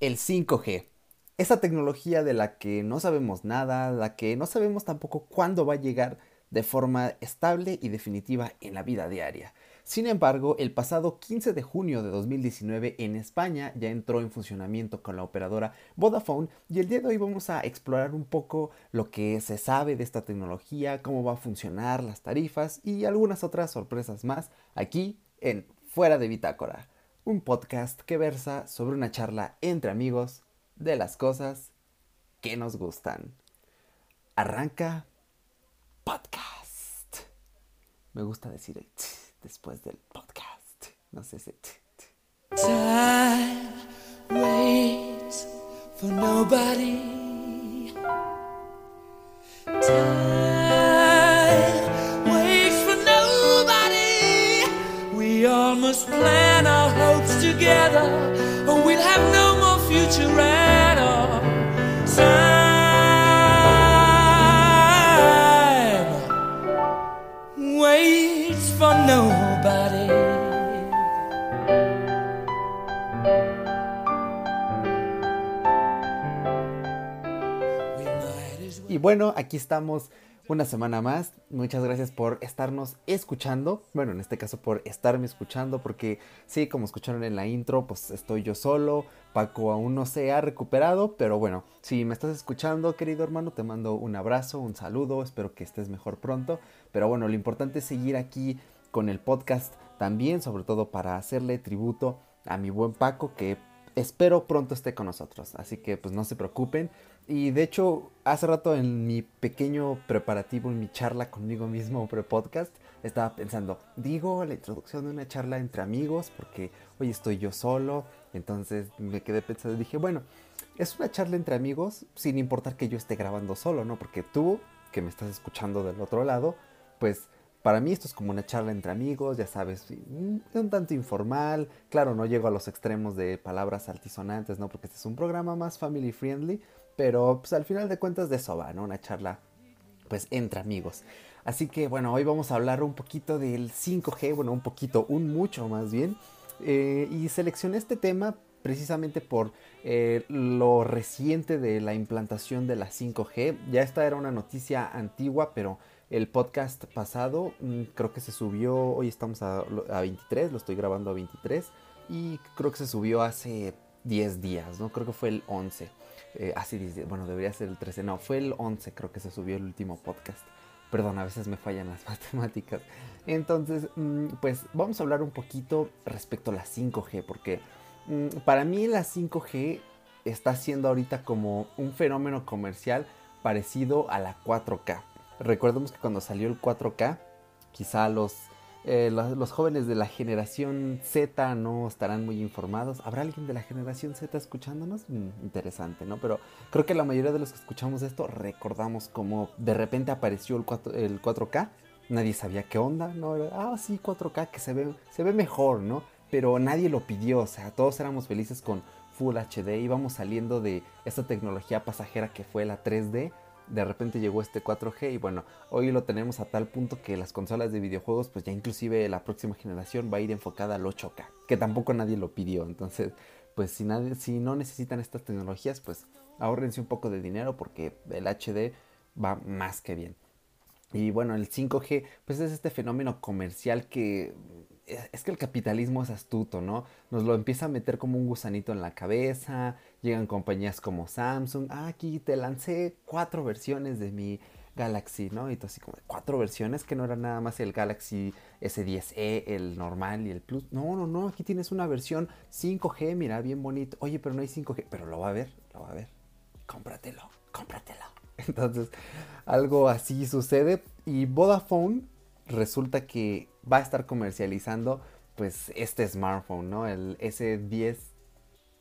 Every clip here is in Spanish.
el 5G. Esa tecnología de la que no sabemos nada, la que no sabemos tampoco cuándo va a llegar de forma estable y definitiva en la vida diaria. Sin embargo, el pasado 15 de junio de 2019 en España ya entró en funcionamiento con la operadora Vodafone y el día de hoy vamos a explorar un poco lo que se sabe de esta tecnología, cómo va a funcionar, las tarifas y algunas otras sorpresas más aquí en Fuera de Bitácora, un podcast que versa sobre una charla entre amigos de las cosas que nos gustan. Arranca podcast. Me gusta decir el después del podcast. No sé si. Time waits for nobody. Time waits for nobody. We all plan our together, or we'll have no more future at all. Time waits for nobody. Y bueno, aquí estamos una semana más. Muchas gracias por estarnos escuchando. Bueno, en este caso por estarme escuchando, porque sí, como escucharon en la intro, pues estoy yo solo. Paco aún no se ha recuperado, pero bueno, si me estás escuchando, querido hermano, te mando un abrazo, un saludo. Espero que estés mejor pronto. Pero bueno, lo importante es seguir aquí con el podcast también, sobre todo para hacerle tributo a mi buen Paco, que espero pronto esté con nosotros. Así que pues no se preocupen. Y de hecho, hace rato en mi pequeño preparativo, en mi charla conmigo mismo pre-podcast, estaba pensando, digo la introducción de una charla entre amigos, porque hoy estoy yo solo. Entonces me quedé pensando dije, bueno, es una charla entre amigos, sin importar que yo esté grabando solo, ¿no? Porque tú, que me estás escuchando del otro lado, pues para mí esto es como una charla entre amigos, ya sabes, un tanto informal. Claro, no llego a los extremos de palabras altisonantes, ¿no? Porque este es un programa más family friendly, pero pues al final de cuentas de eso va, ¿no? Una charla pues entre amigos. Así que bueno, hoy vamos a hablar un poquito del 5G, bueno, un poquito, un mucho más bien. Eh, y seleccioné este tema precisamente por eh, lo reciente de la implantación de la 5G. Ya esta era una noticia antigua, pero el podcast pasado mm, creo que se subió, hoy estamos a, a 23, lo estoy grabando a 23, y creo que se subió hace 10 días, ¿no? Creo que fue el 11. Eh, dice, bueno, debería ser el 13, no, fue el 11 creo que se subió el último podcast. Perdón, a veces me fallan las matemáticas. Entonces, mm, pues vamos a hablar un poquito respecto a la 5G, porque mm, para mí la 5G está siendo ahorita como un fenómeno comercial parecido a la 4K. Recordemos que cuando salió el 4K, quizá los eh, los, jóvenes de la generación Z no estarán muy informados. ¿Habrá alguien de la generación Z escuchándonos? Mm, interesante, ¿no? Pero creo que la mayoría de los que escuchamos esto recordamos como de repente apareció el, 4, el 4K. Nadie sabía qué onda, ¿no? Ah, sí, 4K, que se ve, se ve mejor, ¿no? Pero nadie lo pidió, o sea, todos éramos felices con Full HD, íbamos saliendo de esta tecnología pasajera que fue la 3D de repente llegó este 4G y bueno, hoy lo tenemos a tal punto que las consolas de videojuegos pues ya inclusive la próxima generación va a ir enfocada al 8K, que tampoco nadie lo pidió, entonces pues si, nadie, si no necesitan estas tecnologías pues ahorrense un poco de dinero porque el HD va más que bien. Y bueno, el 5G pues es este fenómeno comercial que es que el capitalismo es astuto, ¿no? Nos lo empieza a meter como un gusanito en la cabeza, llegan compañías como Samsung, ah, aquí te lancé cuatro versiones de mi Galaxy, ¿no? Y todo así como cuatro versiones que no era nada más el Galaxy S10e, el normal y el Plus. No, no, no, aquí tienes una versión 5G, mira, bien bonito. Oye, pero no hay 5G, pero lo va a ver, lo va a ver. Cómpratelo, cómpratelo. Entonces, algo así sucede y Vodafone resulta que va a estar comercializando pues este smartphone, ¿no? El S10,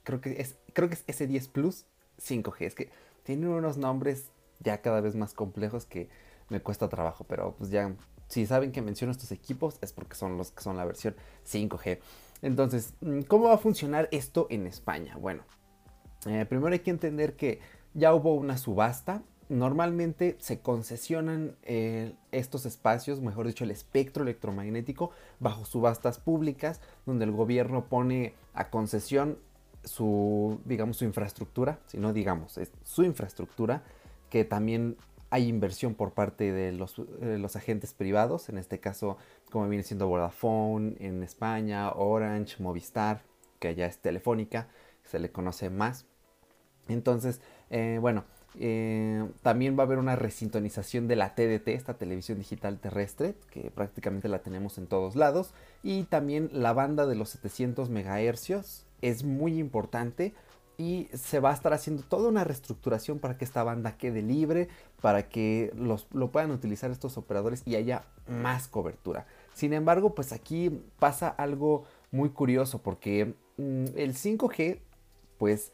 creo que es, creo que es S10 Plus 5G. Es que tiene unos nombres ya cada vez más complejos que me cuesta trabajo, pero pues ya, si saben que menciono estos equipos es porque son los que son la versión 5G. Entonces, mm, ¿cómo va a funcionar esto en España? Bueno, eh, primero hay que entender que ya hubo una subasta normalmente se concesionan eh, estos espacios, mejor dicho, el espectro electromagnético, bajo subastas públicas, donde el gobierno pone a concesión su, digamos, su infraestructura, si no digamos, es su infraestructura, que también hay inversión por parte de los, los, agentes privados, en este caso como viene siendo Vodafone en España, Orange, Movistar, que ya es telefónica, se le conoce más. Entonces, eh, bueno, eh, también va a haber una resintonización de la TDT, esta televisión digital terrestre, que prácticamente la tenemos en todos lados. Y también la banda de los 700 MHz es muy importante y se va a estar haciendo toda una reestructuración para que esta banda quede libre, para que los, lo puedan utilizar estos operadores y haya más cobertura. Sin embargo, pues aquí pasa algo muy curioso porque mm, el 5G, pues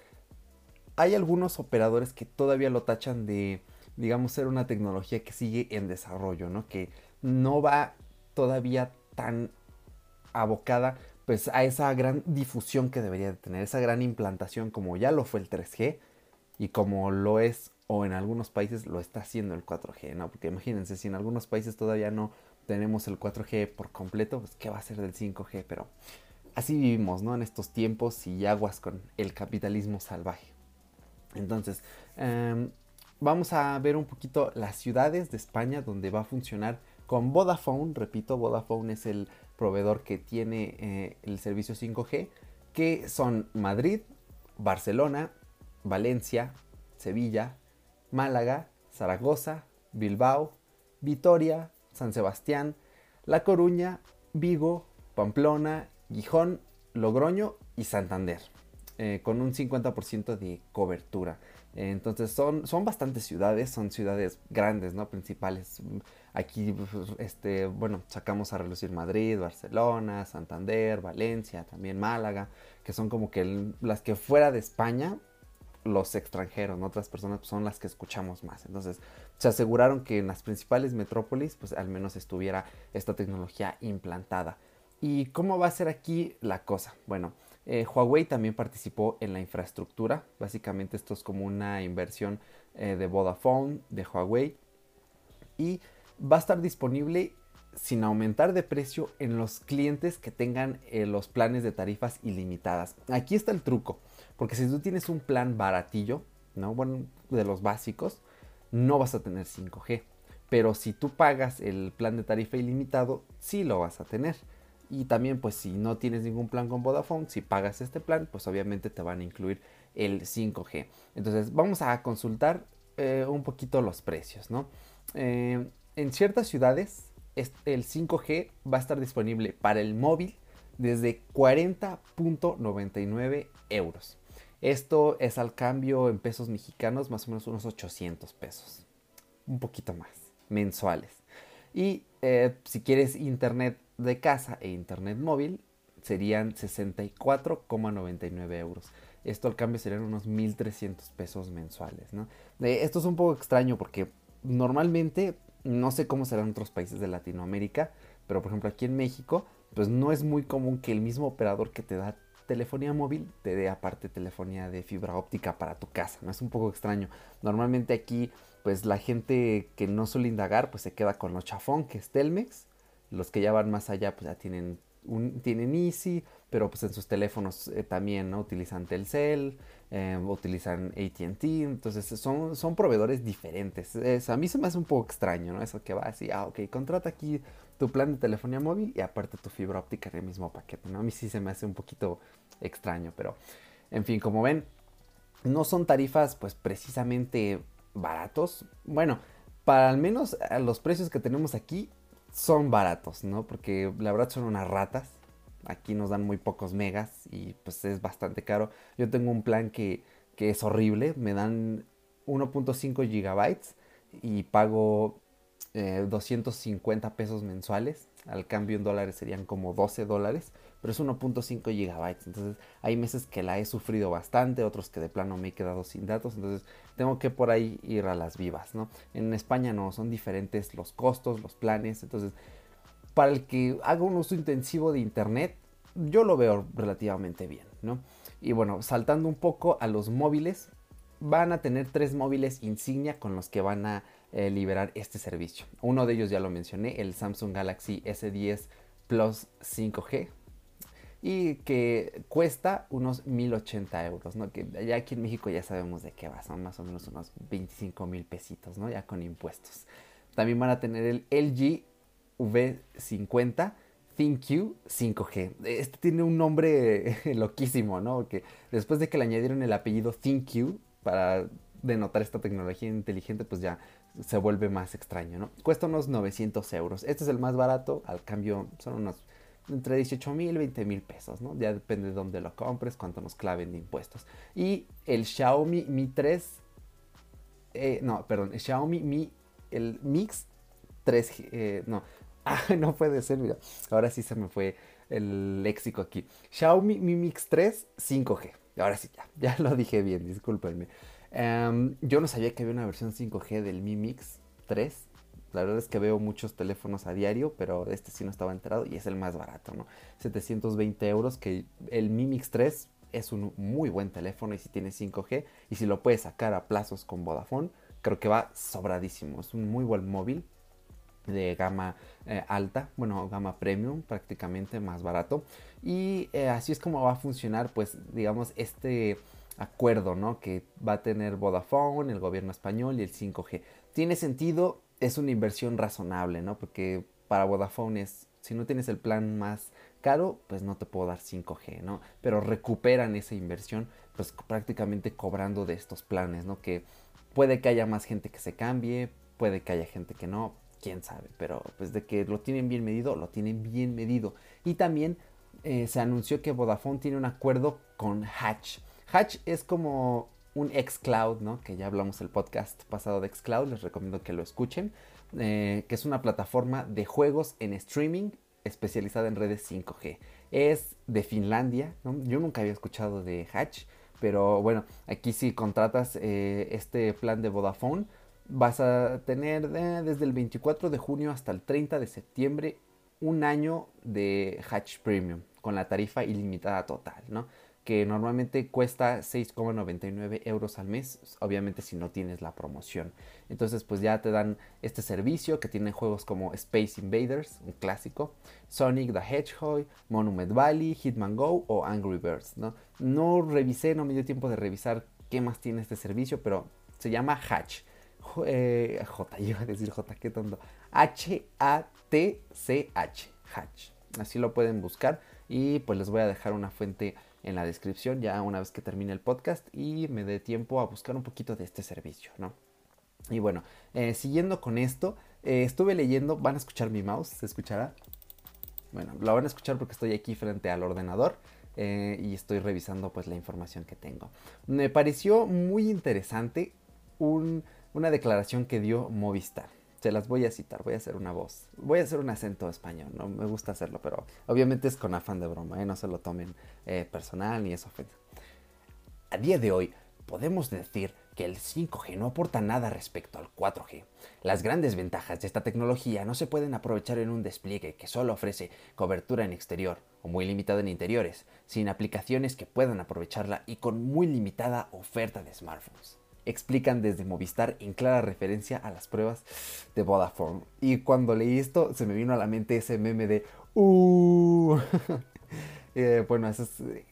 hay algunos operadores que todavía lo tachan de, digamos, ser una tecnología que sigue en desarrollo, ¿no? Que no va todavía tan abocada pues a esa gran difusión que debería de tener, esa gran implantación como ya lo fue el 3G y como lo es o en algunos países lo está haciendo el 4G, ¿no? Porque imagínense, si en algunos países todavía no tenemos el 4G por completo, pues qué va a ser del 5G, pero así vivimos, ¿no? En estos tiempos y aguas con el capitalismo salvaje. Entonces, em, vamos a ver un poquito las ciudades de España donde va a funcionar con Vodafone. Repito, Vodafone es el proveedor que tiene eh, el servicio 5G, que son Madrid, Barcelona, Valencia, Sevilla, Málaga, Zaragoza, Bilbao, Vitoria, San Sebastián, La Coruña, Vigo, Pamplona, Gijón, Logroño y Santander. Eh, con un 50% de cobertura. entonces son, son bastantes ciudades, son ciudades grandes, ¿no? Principales. Aquí, este, bueno, sacamos a relucir Madrid, Barcelona, Santander, Valencia, también Málaga, que son como que las que fuera de España, los extranjeros, otras personas pues, son las que escuchamos más. Entonces, se aseguraron que en las principales metrópolis, pues al menos estuviera esta tecnología implantada. ¿Y cómo va a ser aquí la cosa? Bueno, eh, Huawei también participó en la infraestructura. Básicamente esto es como una inversión eh, de Vodafone, de Huawei. Y va a estar disponible sin aumentar de precio en los clientes que tengan eh, los planes de tarifas ilimitadas. Aquí está el truco. Porque si tú tienes un plan baratillo, ¿no? Bueno, de los básicos, no vas a tener 5G. Pero si tú pagas el plan de tarifa ilimitado, sí lo vas a tener. Y también pues si no tienes ningún plan con Vodafone, si pagas este plan, pues obviamente te van a incluir el 5G. Entonces vamos a consultar eh, un poquito los precios, ¿no? Eh, en ciertas ciudades el 5G va a estar disponible para el móvil desde 40.99 euros. Esto es al cambio en pesos mexicanos más o menos unos 800 pesos. Un poquito más, mensuales. Y eh, si quieres internet de casa e internet móvil serían 64,99 euros. Esto al cambio serían unos 1.300 pesos mensuales. ¿no? esto es un poco extraño porque normalmente, no sé cómo serán otros países de Latinoamérica, pero por ejemplo aquí en México, pues no es muy común que el mismo operador que te da telefonía móvil te dé aparte telefonía de fibra óptica para tu casa, ¿no? Es un poco extraño. Normalmente aquí, pues la gente que no suele indagar, pues se queda con lo chafón, que es Telmex, los que ya van más allá, pues ya tienen, tienen Easy, pero pues en sus teléfonos eh, también, ¿no? Utilizan Telcel, eh, utilizan ATT, entonces son, son proveedores diferentes. a mí se me hace un poco extraño, ¿no? Eso que va así, ah, ok, contrata aquí tu plan de telefonía móvil y aparte tu fibra óptica en el mismo paquete, ¿no? A mí sí se me hace un poquito extraño, pero en fin, como ven, no son tarifas pues precisamente baratos. Bueno, para al menos los precios que tenemos aquí, son baratos, ¿no? Porque la verdad son unas ratas. Aquí nos dan muy pocos megas y pues es bastante caro. Yo tengo un plan que, es horrible. Me dan 1.5 gigabytes y pago 250 eh, pesos mensuales. Al cambio en dólares serían como 12 dólares pero es 1.5 gigabytes. Entonces hay meses que la he sufrido bastante, otros que de plano me he quedado sin datos. Entonces tengo que por ahí ir a las vivas, ¿no? En España no, son diferentes los costos, los planes. Entonces, para el que haga un uso intensivo de internet, yo lo veo relativamente bien, ¿no? Y bueno, saltando un poco a los móviles, van a tener tres móviles insignia con los que van a eh, liberar este servicio. Uno de ellos ya lo mencioné, el Samsung Galaxy S10 Plus 5G, y que cuesta unos 1080 euros, ¿no? Que ya aquí en México ya sabemos de qué va, son más o menos unos 25 mil pesitos, ¿no? Ya con impuestos. También van a tener el LG V50 ThinQ 5G. Este tiene un nombre loquísimo, ¿no? Que después de que le añadieron el apellido ThinQ para denotar esta tecnología inteligente, pues ya se vuelve más extraño, ¿no? Cuesta unos 900 euros. Este es el más barato, al cambio son unos entre 18 mil y 20 mil pesos, ¿no? Ya depende de dónde lo compres, cuánto nos claven de impuestos. Y el Xiaomi Mi 3, eh, no, perdón, el Xiaomi Mi, el Mix 3, eh, no, ah, no puede ser, mira, ahora sí se me fue el léxico aquí. Xiaomi Mi Mix 3 5G. Ahora sí, ya, ya lo dije bien, discúlpenme. Em, yo no sabía que había una versión 5G del Mi Mix 3 la verdad es que veo muchos teléfonos a diario, pero este sí no estaba enterado y es el más barato, ¿no? 720 euros, que el Mi Mix 3 es un muy buen teléfono y si tiene 5G y si lo puedes sacar a plazos con Vodafone, creo que va sobradísimo. Es un muy buen móvil de gama eh, alta, bueno, gama premium prácticamente más barato. Y eh, así es como va a funcionar, pues, digamos, este acuerdo, ¿no? Que va a tener Vodafone, el gobierno español y el 5G. Tiene sentido es una inversión razonable, ¿no? Porque para Vodafone es, si no tienes el plan más caro, pues no te puedo dar 5G, ¿no? Pero recuperan esa inversión, pues prácticamente cobrando de estos planes, ¿no? Que puede que haya más gente que se cambie, puede que haya gente que no, quién sabe, pero pues de que lo tienen bien medido, lo tienen bien medido. Y también eh, se anunció que Vodafone tiene un acuerdo con Hatch. Hatch es como un xCloud, ¿no? Que ya hablamos el podcast pasado de xCloud, les recomiendo que lo escuchen, eh, que es una plataforma de juegos en streaming especializada en redes 5G. Es de Finlandia, yo nunca había escuchado de Hatch, pero bueno, aquí si contratas eh, este plan de Vodafone, vas a tener desde el 24 de junio hasta el 30 de septiembre un año de Hatch Premium con la tarifa ilimitada total, ¿no? Que normalmente cuesta 6,99 euros al mes, obviamente si no tienes la promoción. Entonces pues ya te dan este servicio que tiene juegos como Space Invaders, un clásico, Sonic the Hedgehog, Monument Valley, Hitman Go o Angry Birds. ¿no? revisé, no me dio tiempo de revisar qué más tiene este servicio, pero se llama Hatch. Eh, J, iba a decir J, qué tonto. H-A-T-C-H, Hatch. Así lo pueden buscar y pues les voy a dejar una fuente en la descripción ya una vez que termine el podcast y me dé tiempo a buscar un poquito de este servicio, ¿no? Y bueno, eh, siguiendo con esto, eh, estuve leyendo, van a escuchar mi mouse, ¿se escuchará? Bueno, lo van a escuchar porque estoy aquí frente al ordenador eh, y estoy revisando pues la información que tengo. Me pareció muy interesante una declaración que dio Movistar se las voy a citar, voy a hacer una voz, voy a hacer un acento español, no me gusta hacerlo, pero obviamente es con afán de broma, ¿eh? no se lo tomen eh, personal ni ofende. A día de hoy podemos decir que el 5G no aporta nada respecto al 4G. Las grandes ventajas de esta tecnología no se pueden aprovechar en un despliegue que solo ofrece cobertura en exterior o muy limitada en interiores, sin aplicaciones que puedan aprovecharla y con muy limitada oferta de smartphones explican desde Movistar en clara referencia a las pruebas de Vodafone. Y cuando leí esto se me vino a la mente ese meme de uh. eh, bueno, eso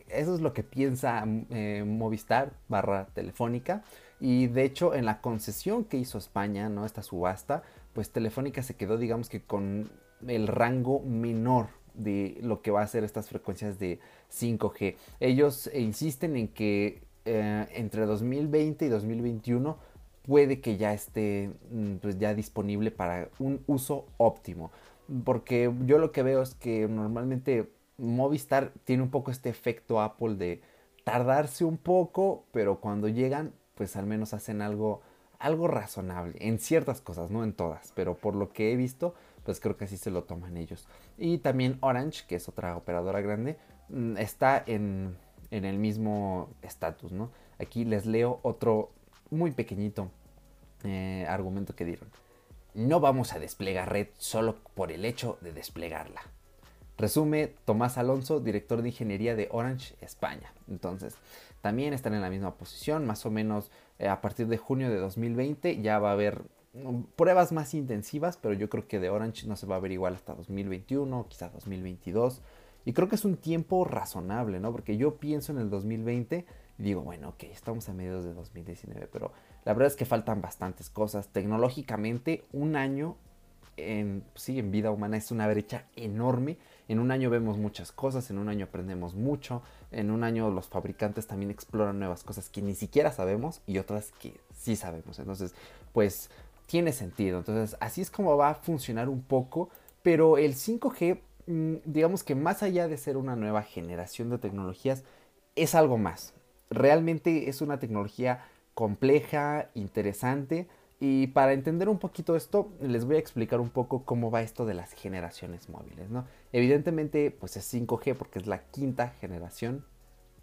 es, lo que piensa eh, Movistar barra Telefónica. Y de hecho en la concesión que hizo España, ¿no? Esta subasta, pues Telefónica se quedó digamos que con el rango menor de lo que va a ser estas frecuencias de 5G. Ellos insisten en que eh, entre 2020 y 2021 puede que ya esté mm, pues ya disponible para un uso óptimo. Porque yo lo que veo es que normalmente Movistar tiene un poco este efecto Apple de tardarse un poco, pero cuando llegan, pues al menos hacen algo, algo razonable. En ciertas cosas, no en todas, pero por lo que he visto, pues creo que así se lo toman ellos. Y también Orange, que es otra operadora grande, mm, está en, en el mismo estatus, ¿no? Aquí les leo otro muy pequeñito eh, argumento que dieron. No vamos a desplegar red solo por el hecho de desplegarla. Resume Tomás Alonso, director de ingeniería de Orange España. Entonces, también están en la misma posición, más o menos eh, a partir de junio de 2020 ya va a haber mm, pruebas más intensivas, pero yo creo que de Orange no se va a ver igual hasta 2021, quizás 2022 Y creo que es un tiempo razonable, ¿no? Porque yo pienso en el 2020 y digo, bueno, ok, estamos a mediados de 2019, pero la verdad es que faltan bastantes cosas. Tecnológicamente, un año en, sí, en vida humana es una brecha enorme. En un año vemos muchas cosas, en un año aprendemos mucho, en un año los fabricantes también exploran nuevas cosas que ni siquiera sabemos y otras que sí sabemos. Entonces, pues tiene sentido. Entonces, así es como va a funcionar un poco, pero el 5G, mm, digamos que más allá de ser una nueva generación de tecnologías, es algo más. Realmente es una tecnología compleja, interesante, y para entender un poquito esto, les voy a explicar un poco cómo va esto de las generaciones móviles, ¿no? Evidentemente, pues es 5G porque es la quinta generación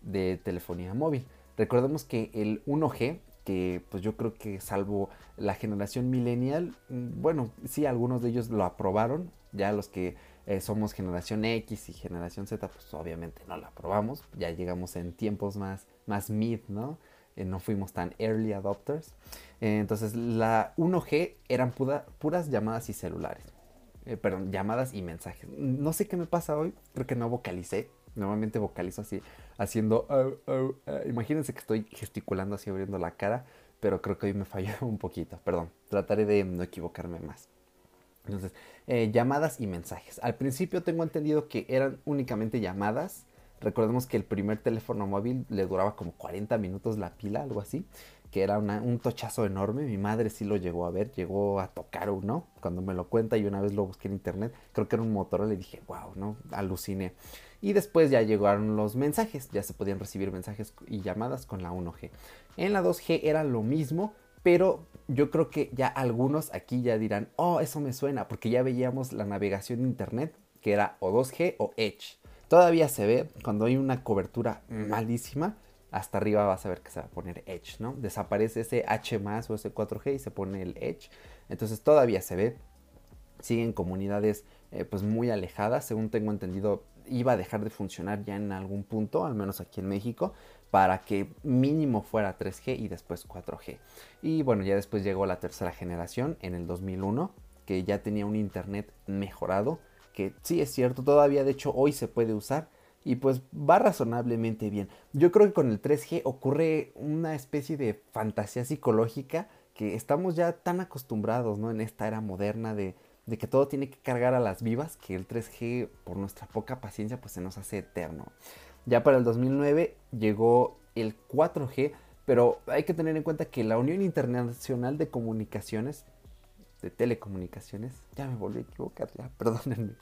de telefonía móvil. Recordemos que el 1G, que pues yo creo que salvo la generación millennial, mm, bueno, sí, algunos de ellos lo aprobaron, ya los que eh, somos generación X y generación Z, pues obviamente no lo aprobamos, ya llegamos en tiempos más, más mid, ¿no? Eh, no fuimos tan early adopters. Eh, entonces la 1G eran puras llamadas y celulares. Perdón, llamadas y mensajes. No sé qué me pasa hoy, creo que no vocalicé. Normalmente vocalizo así, haciendo... imagínense que estoy gesticulando así, abriendo la cara, pero creo que hoy me falló un poquito. Perdón, trataré de no equivocarme más. Entonces, llamadas y mensajes. Al principio tengo entendido que eran únicamente llamadas Recordemos que el primer teléfono móvil le duraba como 40 minutos la pila, algo así, que era un tochazo enorme. Mi madre sí lo llegó a ver, llegó a tocar uno cuando me lo cuenta y una vez lo busqué en internet. Creo que era un Motorola y dije, wow, ¿no? Aluciné. Y después ya llegaron los mensajes, ya se podían recibir mensajes y llamadas con la 1G. En la 2G era lo mismo, pero yo creo que ya algunos aquí ya dirán, oh, eso me suena, porque ya veíamos la navegación de internet, que era o 2G o Edge. Todavía se ve cuando hay una cobertura malísima. Hasta arriba vas a ver que se va a poner Edge, ¿no? Desaparece ese H más o ese 4G y se pone el Edge. Entonces todavía se ve. Siguen comunidades eh, pues muy alejadas. Según tengo entendido, iba a dejar de funcionar ya en algún punto, al menos aquí en México, para que mínimo fuera 3G y después 4G. Y bueno, ya después llegó la tercera generación en el 2001, que ya tenía un internet mejorado que sí es cierto, todavía de hecho hoy se puede usar y pues va razonablemente bien. Yo creo que con el 3G ocurre una especie de fantasía psicológica que estamos ya tan acostumbrados ¿no? en esta era moderna de, que todo tiene que cargar a las vivas que el 3G por nuestra poca paciencia pues se nos hace eterno. Ya para el 2009 llegó el 4G, pero hay que tener en cuenta que la Unión Internacional de Comunicaciones de telecomunicaciones, ya me volví a equivocar, ya, perdónenme,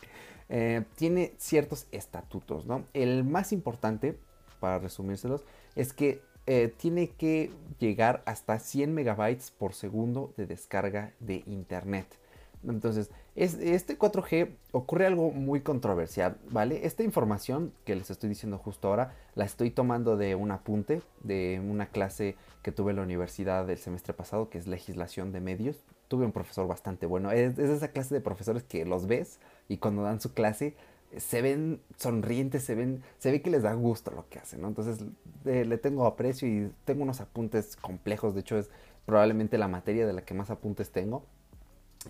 eh, tiene ciertos estatutos, ¿no? El más importante, para resumírselos, es que eh, tiene que llegar hasta 100 megabytes por segundo de descarga de internet. Entonces, este 4G ocurre algo muy controversial, ¿vale? Esta información que les estoy diciendo justo ahora la estoy tomando de un apunte de una clase que tuve en la universidad del semestre pasado, que es legislación de medios tuve un profesor bastante bueno. Es, esa clase de profesores que los ves y cuando dan su clase se ven sonrientes, se ven, se ve que les da gusto lo que hacen, ¿no? Entonces le tengo aprecio y tengo unos apuntes complejos. De hecho, es probablemente la materia de la que más apuntes tengo.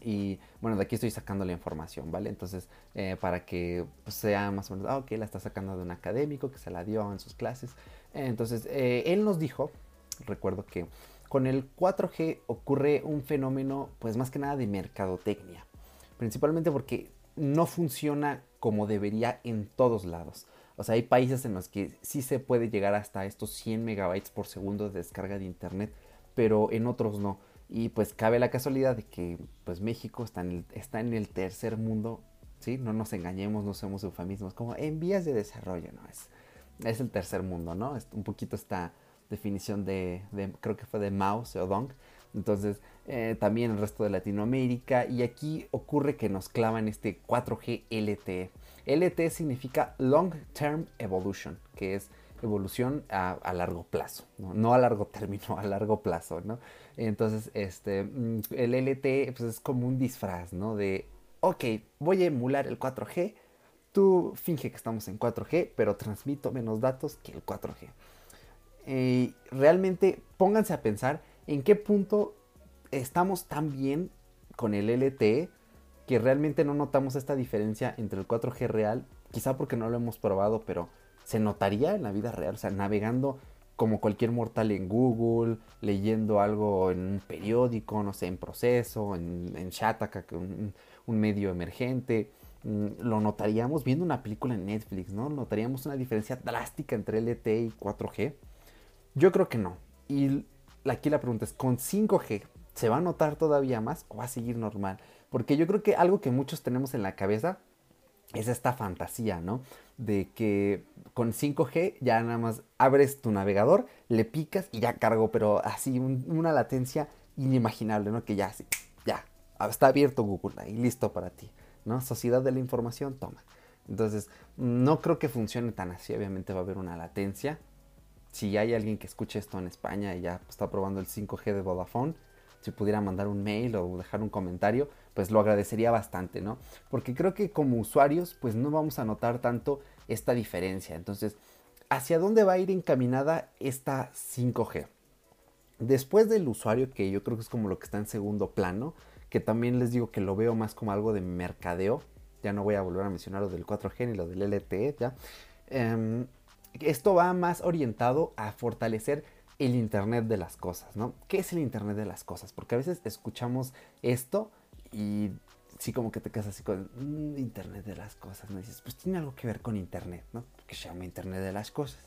Y bueno, de aquí estoy sacando la información, ¿vale? Entonces, eh, para que pues, sea más o menos, ah, ok, la está sacando de un académico que se la dio en sus clases. entonces, eh, él nos dijo, recuerdo que con el 4G ocurre un fenómeno, pues más que nada de mercadotecnia, principalmente porque no funciona como debería en todos lados. O sea, hay países en los que sí se puede llegar hasta estos 100 megabytes por segundo de descarga de internet, pero en otros no. Y pues cabe la casualidad de que pues México está en el, tercer mundo, ¿sí? No nos engañemos, no somos eufemismos, como en vías de desarrollo, ¿no? Es, es el tercer mundo, ¿no? un poquito está definición de, creo que fue de Mao Zedong. Entonces, eh, también el resto de Latinoamérica. Y aquí ocurre que nos clavan este 4G LTE. LTE significa Long Term Evolution, que es evolución a, largo plazo, ¿no? a largo término, a largo plazo, ¿no? Entonces, este, mm, el LTE pues, es como un disfraz, ¿no? De, ok, voy a emular el 4G, tú finge que estamos en 4G, pero transmito menos datos que el 4G. Eh, realmente pónganse a pensar en qué punto estamos tan bien con el LTE que realmente no notamos esta diferencia entre el 4G real quizá porque no lo hemos probado, pero se notaría en la vida real, o sea, navegando como cualquier mortal en Google, leyendo algo en un periódico, no sé, en proceso, en, en Shataka, un, un medio emergente, mm, lo notaríamos viendo una película en Netflix, ¿no? Notaríamos una diferencia drástica entre LTE y 4G. Yo creo que no. Y aquí la pregunta es, ¿con 5G se va a notar todavía más o va a seguir normal? Porque yo creo que algo que muchos tenemos en la cabeza es esta fantasía, ¿no? De que con 5G ya nada más abres tu navegador, le picas y ya cargo, pero así una latencia inimaginable, ¿no? Que ya, así, ya, está abierto Google ahí, listo para ti, ¿no? Sociedad de la información, toma. Entonces, no creo que funcione tan así, obviamente va a haber una latencia. Si hay alguien que escuche esto en España y ya está probando el 5G de Vodafone, si pudiera mandar un mail o dejar un comentario, pues lo agradecería bastante, ¿no? Porque creo que como usuarios, pues no vamos a notar tanto esta diferencia. Entonces, ¿hacia dónde va a ir encaminada esta 5G? Después del usuario, que yo creo que es como lo que está en segundo plano, que también les digo que lo veo más como algo de mercadeo, ya no voy a volver a mencionar lo del 4G ni lo del LTE, ya. Em, esto va más orientado a fortalecer el Internet de las cosas, ¿no? ¿Qué es el Internet de las cosas? Porque a veces escuchamos esto y sí como que te quedas así con mm, Internet de las cosas, ¿no? dices, pues tiene algo que ver con Internet, ¿no? Que se llama Internet de las cosas.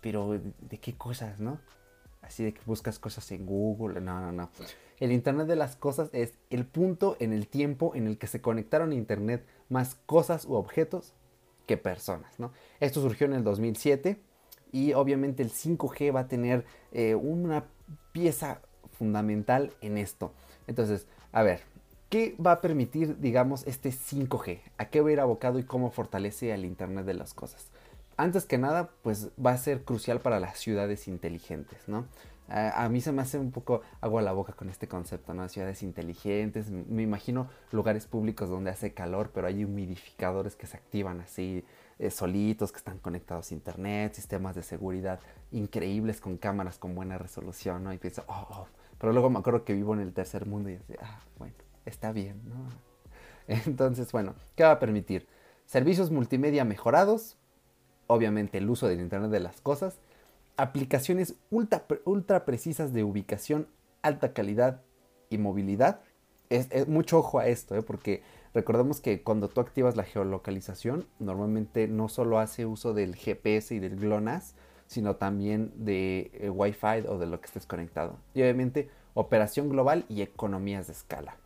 Pero ¿de qué cosas, no? Así de que buscas cosas en Google, no, no, no. El Internet de las cosas es el punto en el tiempo en el que se conectaron a Internet más cosas u objetos que personas, ¿no? Esto surgió en el 2007 y obviamente el 5G va a tener eh, una pieza fundamental en esto. Entonces, a ver, ¿Qué va a permitir, digamos, este 5G? ¿A qué va a ir abocado y cómo fortalece al Internet de las Cosas? Antes que nada, pues va a ser crucial para las ciudades inteligentes, ¿no? A, mí se me hace un poco agua a la boca con este concepto, ¿no? Ciudades inteligentes, me imagino lugares públicos donde hace calor, pero hay humidificadores que se activan así eh, solitos, que están conectados a internet, sistemas de seguridad increíbles con cámaras con buena resolución, ¿no? Y pienso, oh, oh. pero luego me acuerdo que vivo en el tercer mundo y así, ah, bueno está bien, ¿no? Entonces, bueno, ¿qué va a permitir? Servicios multimedia mejorados, obviamente el uso del Internet de las Cosas, aplicaciones ultra, ultra precisas de ubicación, alta calidad y movilidad. Es, mucho ojo a esto, ¿eh? porque recordemos que cuando tú activas la geolocalización, normalmente no solo hace uso del GPS y del GLONASS, sino también de eh, Wi-Fi o de lo que estés conectado. Y obviamente operación global y economías de escala.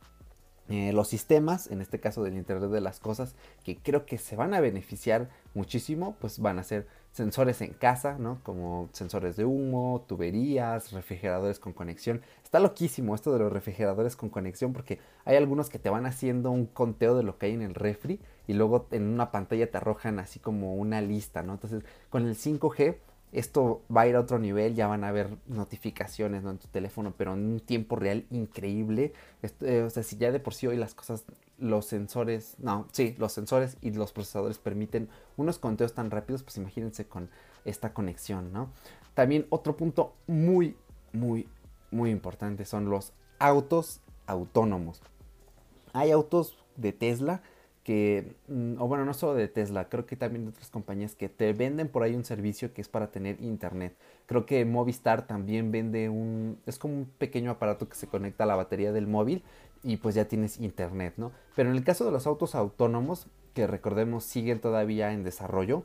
Eh, los sistemas, en este caso del Internet de las Cosas, que creo que se van a beneficiar muchísimo, pues van a ser sensores en casa, ¿no? Como sensores de humo, tuberías, refrigeradores con conexión. Está loquísimo esto de los refrigeradores con conexión porque hay algunos que te van haciendo un conteo de lo que hay en el refri y luego en una pantalla te arrojan así como una lista, ¿no? Entonces, con el 5G esto va a ir a otro nivel, ya van a haber notificaciones en tu teléfono, pero en un tiempo real increíble. Eh, o sea, si ya de por sí hoy las cosas, los sensores, no, sí, los sensores y los procesadores permiten unos conteos tan rápidos, pues imagínense con esta conexión, ¿no? También otro punto muy, muy, muy importante son los autos autónomos. Hay autos de Tesla que, mm, o bueno, no solo de Tesla, creo que también de otras compañías que te venden por ahí un servicio que es para tener internet. Creo que Movistar también vende un, es como un pequeño aparato que se conecta a la batería del móvil y pues ya tienes internet, ¿no? Pero en el caso de los autos autónomos, que recordemos siguen todavía en desarrollo,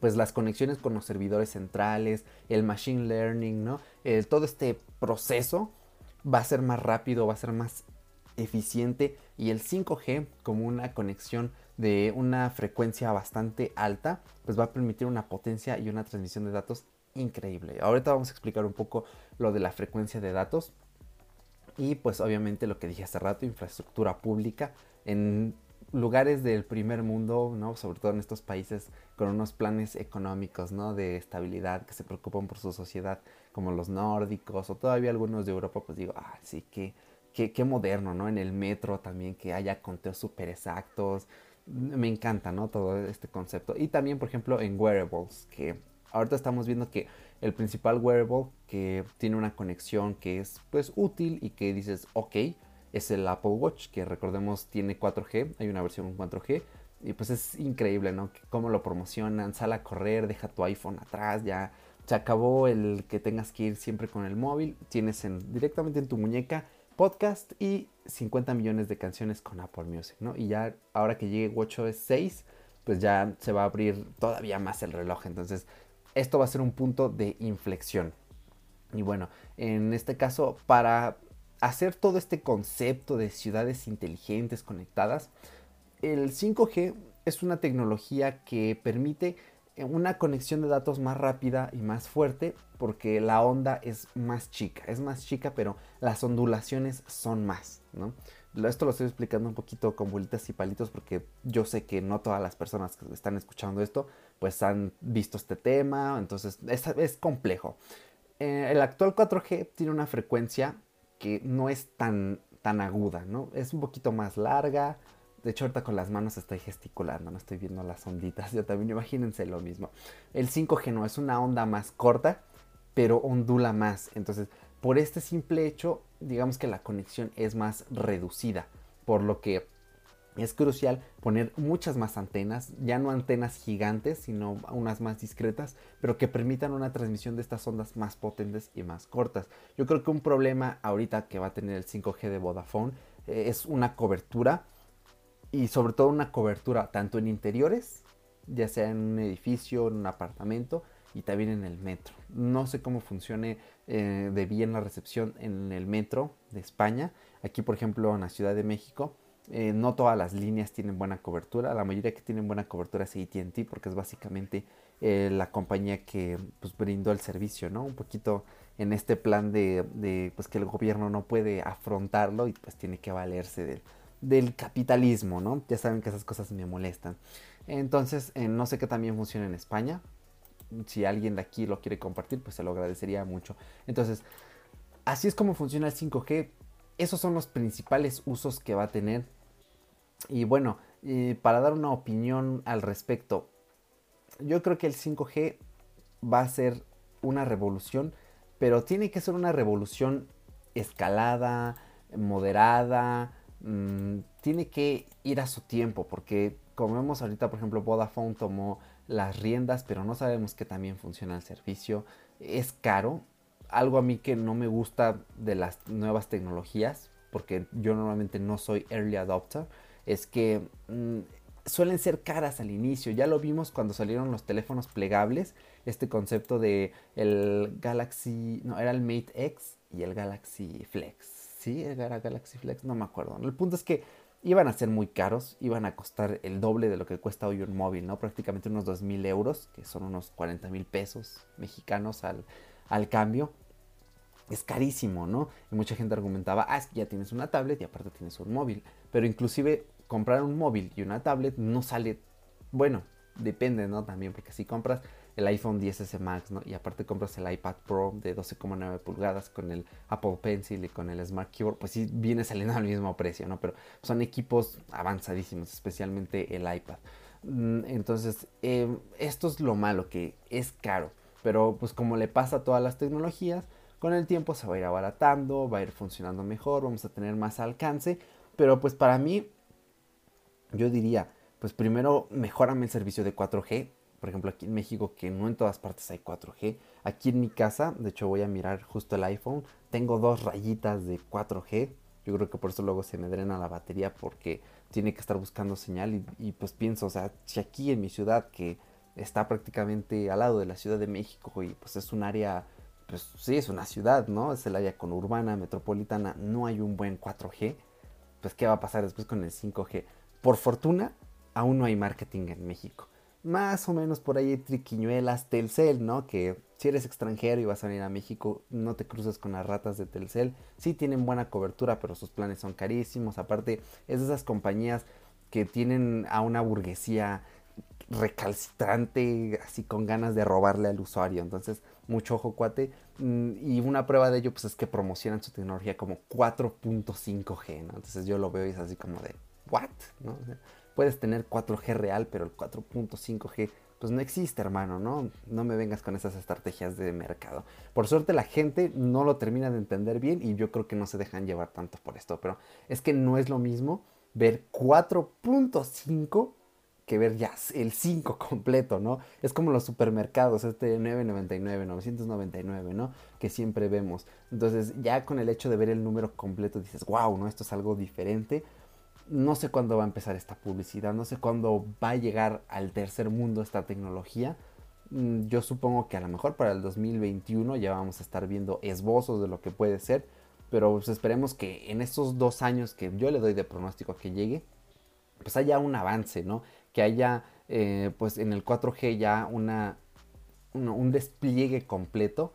pues las conexiones con los servidores centrales, el machine learning, ¿no? todo este proceso va a ser más rápido, va a ser más eficiente y el 5G como una conexión de una frecuencia bastante alta, pues va a permitir una potencia y una transmisión de datos increíble. Ahorita vamos a explicar un poco lo de la frecuencia de datos y pues obviamente lo que dije hace rato, infraestructura pública en lugares del primer mundo, ¿no? Sobre todo en estos países con unos planes económicos, ¿no? De estabilidad que se preocupan por su sociedad, como los nórdicos o todavía algunos de Europa, pues digo, ah, sí que qué, moderno, ¿no? En el metro también que haya conteos súper exactos. Me encanta, ¿no? Todo este concepto. Y también, por ejemplo, en wearables, que ahorita estamos viendo que el principal wearable que tiene una conexión que es pues útil y que dices, ok, es el Apple Watch, que recordemos tiene 4G, hay una versión 4G Y pues es increíble, ¿no? Cómo lo promocionan, sal a correr, deja tu iPhone atrás, ya se acabó el que tengas que ir siempre con el móvil, tienes en, directamente en tu muñeca podcast y 50 millones de canciones con Apple Music, ¿no? Y ya ahora que llegue WatchOS 6, pues ya se va a abrir todavía más el reloj. Entonces, esto va a ser un punto de inflexión. Y bueno, en este caso, para hacer todo este concepto de ciudades inteligentes conectadas, el 5G es una tecnología que permite una conexión de datos más rápida y más fuerte porque la onda es más chica, es más chica pero las ondulaciones son más, ¿no? Esto lo estoy explicando un poquito con bolitas y palitos porque yo sé que no todas las personas que están escuchando esto pues han visto este tema, entonces es, es complejo. Eh, el actual 4G tiene una frecuencia que no es tan, tan aguda, ¿no? Es un poquito más larga, de hecho, ahorita con las manos estoy gesticulando, no estoy viendo las onditas. Yo también, imagínense lo mismo. El 5G no es una onda más corta, pero ondula más. Entonces, por este simple hecho, digamos que la conexión es más reducida. Por lo que es crucial poner muchas más antenas, ya no antenas gigantes, sino unas más discretas, pero que permitan una transmisión de estas ondas más potentes y más cortas. Yo creo que un problema ahorita que va a tener el 5G de Vodafone eh, es una cobertura y sobre todo una cobertura tanto en interiores, ya sea en un edificio, en un apartamento y también en el metro. No sé cómo funcione eh, de bien la recepción en el metro de España. Aquí, por ejemplo, en la Ciudad de México, eh, no todas las líneas tienen buena cobertura. La mayoría que tienen buena cobertura es ATT porque es básicamente eh, la compañía que pues, brindó el servicio, ¿no? Un poquito en este plan de, de, pues, que el gobierno no puede afrontarlo y pues tiene que valerse de, del capitalismo, ¿no? Ya saben que esas cosas me molestan. Entonces, eh, no sé qué también funciona en España. Si alguien de aquí lo quiere compartir, pues se lo agradecería mucho. Entonces, así es como funciona el 5G. Esos son los principales usos que va a tener. Y bueno, eh, para dar una opinión al respecto, yo creo que el 5G va a ser una revolución, pero tiene que ser una revolución escalada, moderada, Mm, tiene que ir a su tiempo porque como vemos ahorita por ejemplo Vodafone tomó las riendas pero no sabemos que también funciona el servicio. Es caro algo a mí que no me gusta de las nuevas tecnologías porque yo normalmente no soy early adopter es que mm, suelen ser caras al inicio ya lo vimos cuando salieron los teléfonos plegables este concepto de el Galaxy no era el Mate X y el Galaxy Flex sí, era Galaxy Flex, no me acuerdo. El punto es que iban a ser muy caros, iban a costar el doble de lo que cuesta hoy un móvil, ¿no? Prácticamente unos 2 mil euros, que son unos 40 mil pesos mexicanos al, al cambio. Es carísimo, ¿no? Y mucha gente argumentaba, ah, es que ya tienes una tablet y aparte tienes un móvil. Pero inclusive comprar un móvil y una tablet no sale, bueno, depende, ¿no? También, porque si compras el iPhone 10S Max, ¿no? Y aparte compras el iPad Pro de 12,9 pulgadas con el Apple Pencil y con el Smart Keyboard, pues sí viene saliendo al mismo precio, ¿no? Pero son equipos avanzadísimos, especialmente el iPad. Mm, entonces, em, esto es lo malo, que es caro. Pero pues como le pasa a todas las tecnologías, con el tiempo se va a ir abaratando, va a ir funcionando mejor, vamos a tener más alcance. Pero pues para mí, yo diría, pues primero mejorame el servicio de 4G, por ejemplo, aquí en México, que no en todas partes hay 4G. Aquí en mi casa, de hecho voy a mirar justo el iPhone, tengo dos rayitas de 4G. Yo creo que por eso luego se me drena la batería porque tiene que estar buscando señal y, pues pienso, o sea, si aquí en mi ciudad que está prácticamente al lado de la Ciudad de México y pues es un área, pues sí, es una ciudad, ¿no? Es el área conurbana, metropolitana, no hay un buen 4G, pues ¿qué va a pasar después con el 5G? Por fortuna, aún no hay marketing en México más o menos por ahí triquiñuelas, Telcel, ¿no? Que si eres extranjero y vas a venir a México, no te cruces con las ratas de Telcel. Sí tienen buena cobertura, pero sus planes son carísimos. Aparte, es de esas compañías que tienen a una burguesía recalcitrante, así con ganas de robarle al usuario. Entonces, mucho ojo, cuate. Mm, y una prueba de ello, pues es que promocionan su tecnología como 4.5G, ¿no? Entonces yo lo veo y es así como de, ¿what? ¿No? puedes tener 4G real, pero el 4.5G pues no existe, hermano, ¿no? No me vengas con esas estrategias de mercado. Por suerte la gente no lo termina de entender bien y yo creo que no se dejan llevar tanto por esto, pero es que no es lo mismo ver 4.5 que ver ya el 5 completo, ¿no? Es como los supermercados, este 999, 999, ¿no? Que siempre vemos. Entonces ya con el hecho de ver el número completo dices, wow, ¿no? Esto es algo diferente. No sé cuándo va a empezar esta publicidad, no sé cuándo va a llegar al tercer mundo esta tecnología. Mm, yo supongo que a lo mejor para el 2021 ya vamos a estar viendo esbozos de lo que puede ser, pero pues esperemos que en estos dos años que yo le doy de pronóstico a que llegue, pues haya un avance, ¿no? Que haya, eh, pues en el 4G ya una, un despliegue completo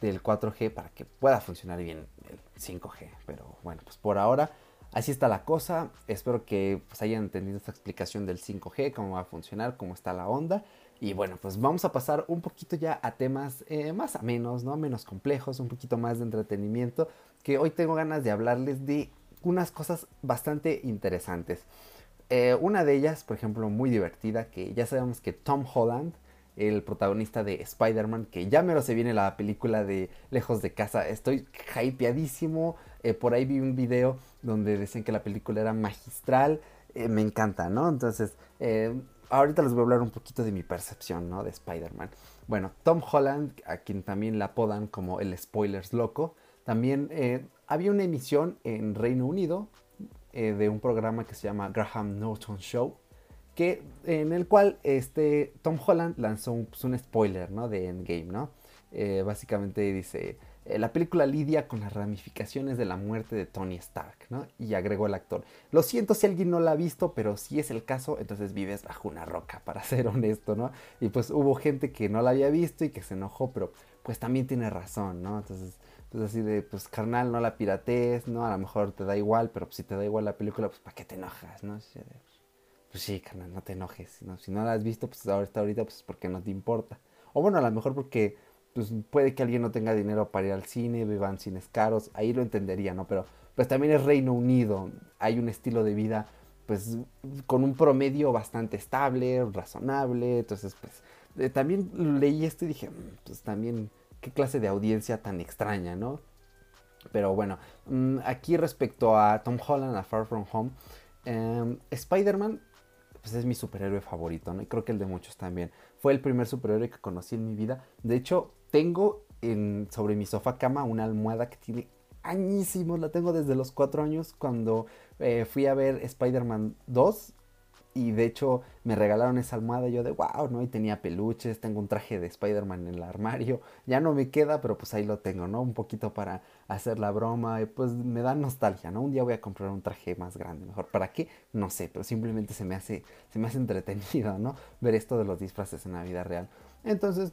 del 4G para que pueda funcionar bien el 5G. Pero bueno, pues por ahora así está la cosa. Espero que pues, hayan entendido esta explicación del 5G, cómo va a funcionar, cómo está la onda. Y bueno, pues vamos a pasar un poquito ya a temas eh, más amenos, ¿no? Menos complejos, un poquito más de entretenimiento. Que hoy tengo ganas de hablarles de unas cosas bastante interesantes. Eh, una de ellas, por ejemplo, muy divertida, que ya sabemos que Tom Holland, el protagonista de Spider-Man, que ya me lo se viene la película de Lejos de Casa, estoy hypeadísimo. Eh, por ahí vi un video donde decían que la película era magistral. Eh, me encanta, ¿no? Entonces, ahorita les voy a hablar un poquito de mi percepción, ¿no? De Spider-Man. Bueno, Tom Holland, a quien también la apodan como el Spoilers Loco, también había una emisión en Reino Unido eh, de un programa que se llama Graham Norton Show, que, en el cual este, Tom Holland lanzó un, pues, un spoiler ¿no? de Endgame. ¿no? Eh, básicamente dice, eh, la película lidia con las ramificaciones de la muerte de Tony Stark, ¿no? Y agregó el actor. Lo siento si alguien no la ha visto, pero si es el caso, entonces vives bajo una roca, para ser honesto, ¿no? Y pues hubo gente que no la había visto y que se enojó, pero pues también tiene razón, ¿no? Entonces pues así de, pues carnal, no la piratees, ¿no? A lo mejor te da igual, pero pues, si te da igual la película, pues ¿para qué te enojas, no? Pues sí, carnal, no te enojes, ¿no? Si no la has visto, pues ahorita, ahorita, pues porque no te importa. O bueno, a lo mejor porque, pues puede que alguien no tenga dinero para ir al cine, vivan cines caros, ahí lo entendería, ¿no? Pero pues también es Reino Unido, hay un estilo de vida, pues con un promedio bastante estable, razonable, entonces, pues eh, también leí esto y dije, mm, pues también qué clase de audiencia tan extraña, ¿no? Pero bueno, mm, aquí respecto a Tom Holland, a Far From Home, em, Spider-Man pues es mi superhéroe favorito, ¿no? Y creo que el de muchos también. Fue el primer superhéroe que conocí en mi vida. De hecho, tengo en, sobre mi sofá cama una almohada que tiene añísimos. La tengo desde los cuatro años cuando eh, fui a ver Spider-Man 2 y de hecho me regalaron esa almohada y yo de wow, ¿no? Y tenía peluches, tengo un traje de Spider-Man en el armario. Ya no me queda, pero pues ahí lo tengo, ¿no? Un poquito para hacer la broma y pues me da nostalgia, ¿no? Un día voy a comprar un traje más grande, mejor. ¿Para qué? No sé, pero simplemente se me hace, se me hace entretenido, ¿no? Ver esto de los disfraces en la vida real. Entonces,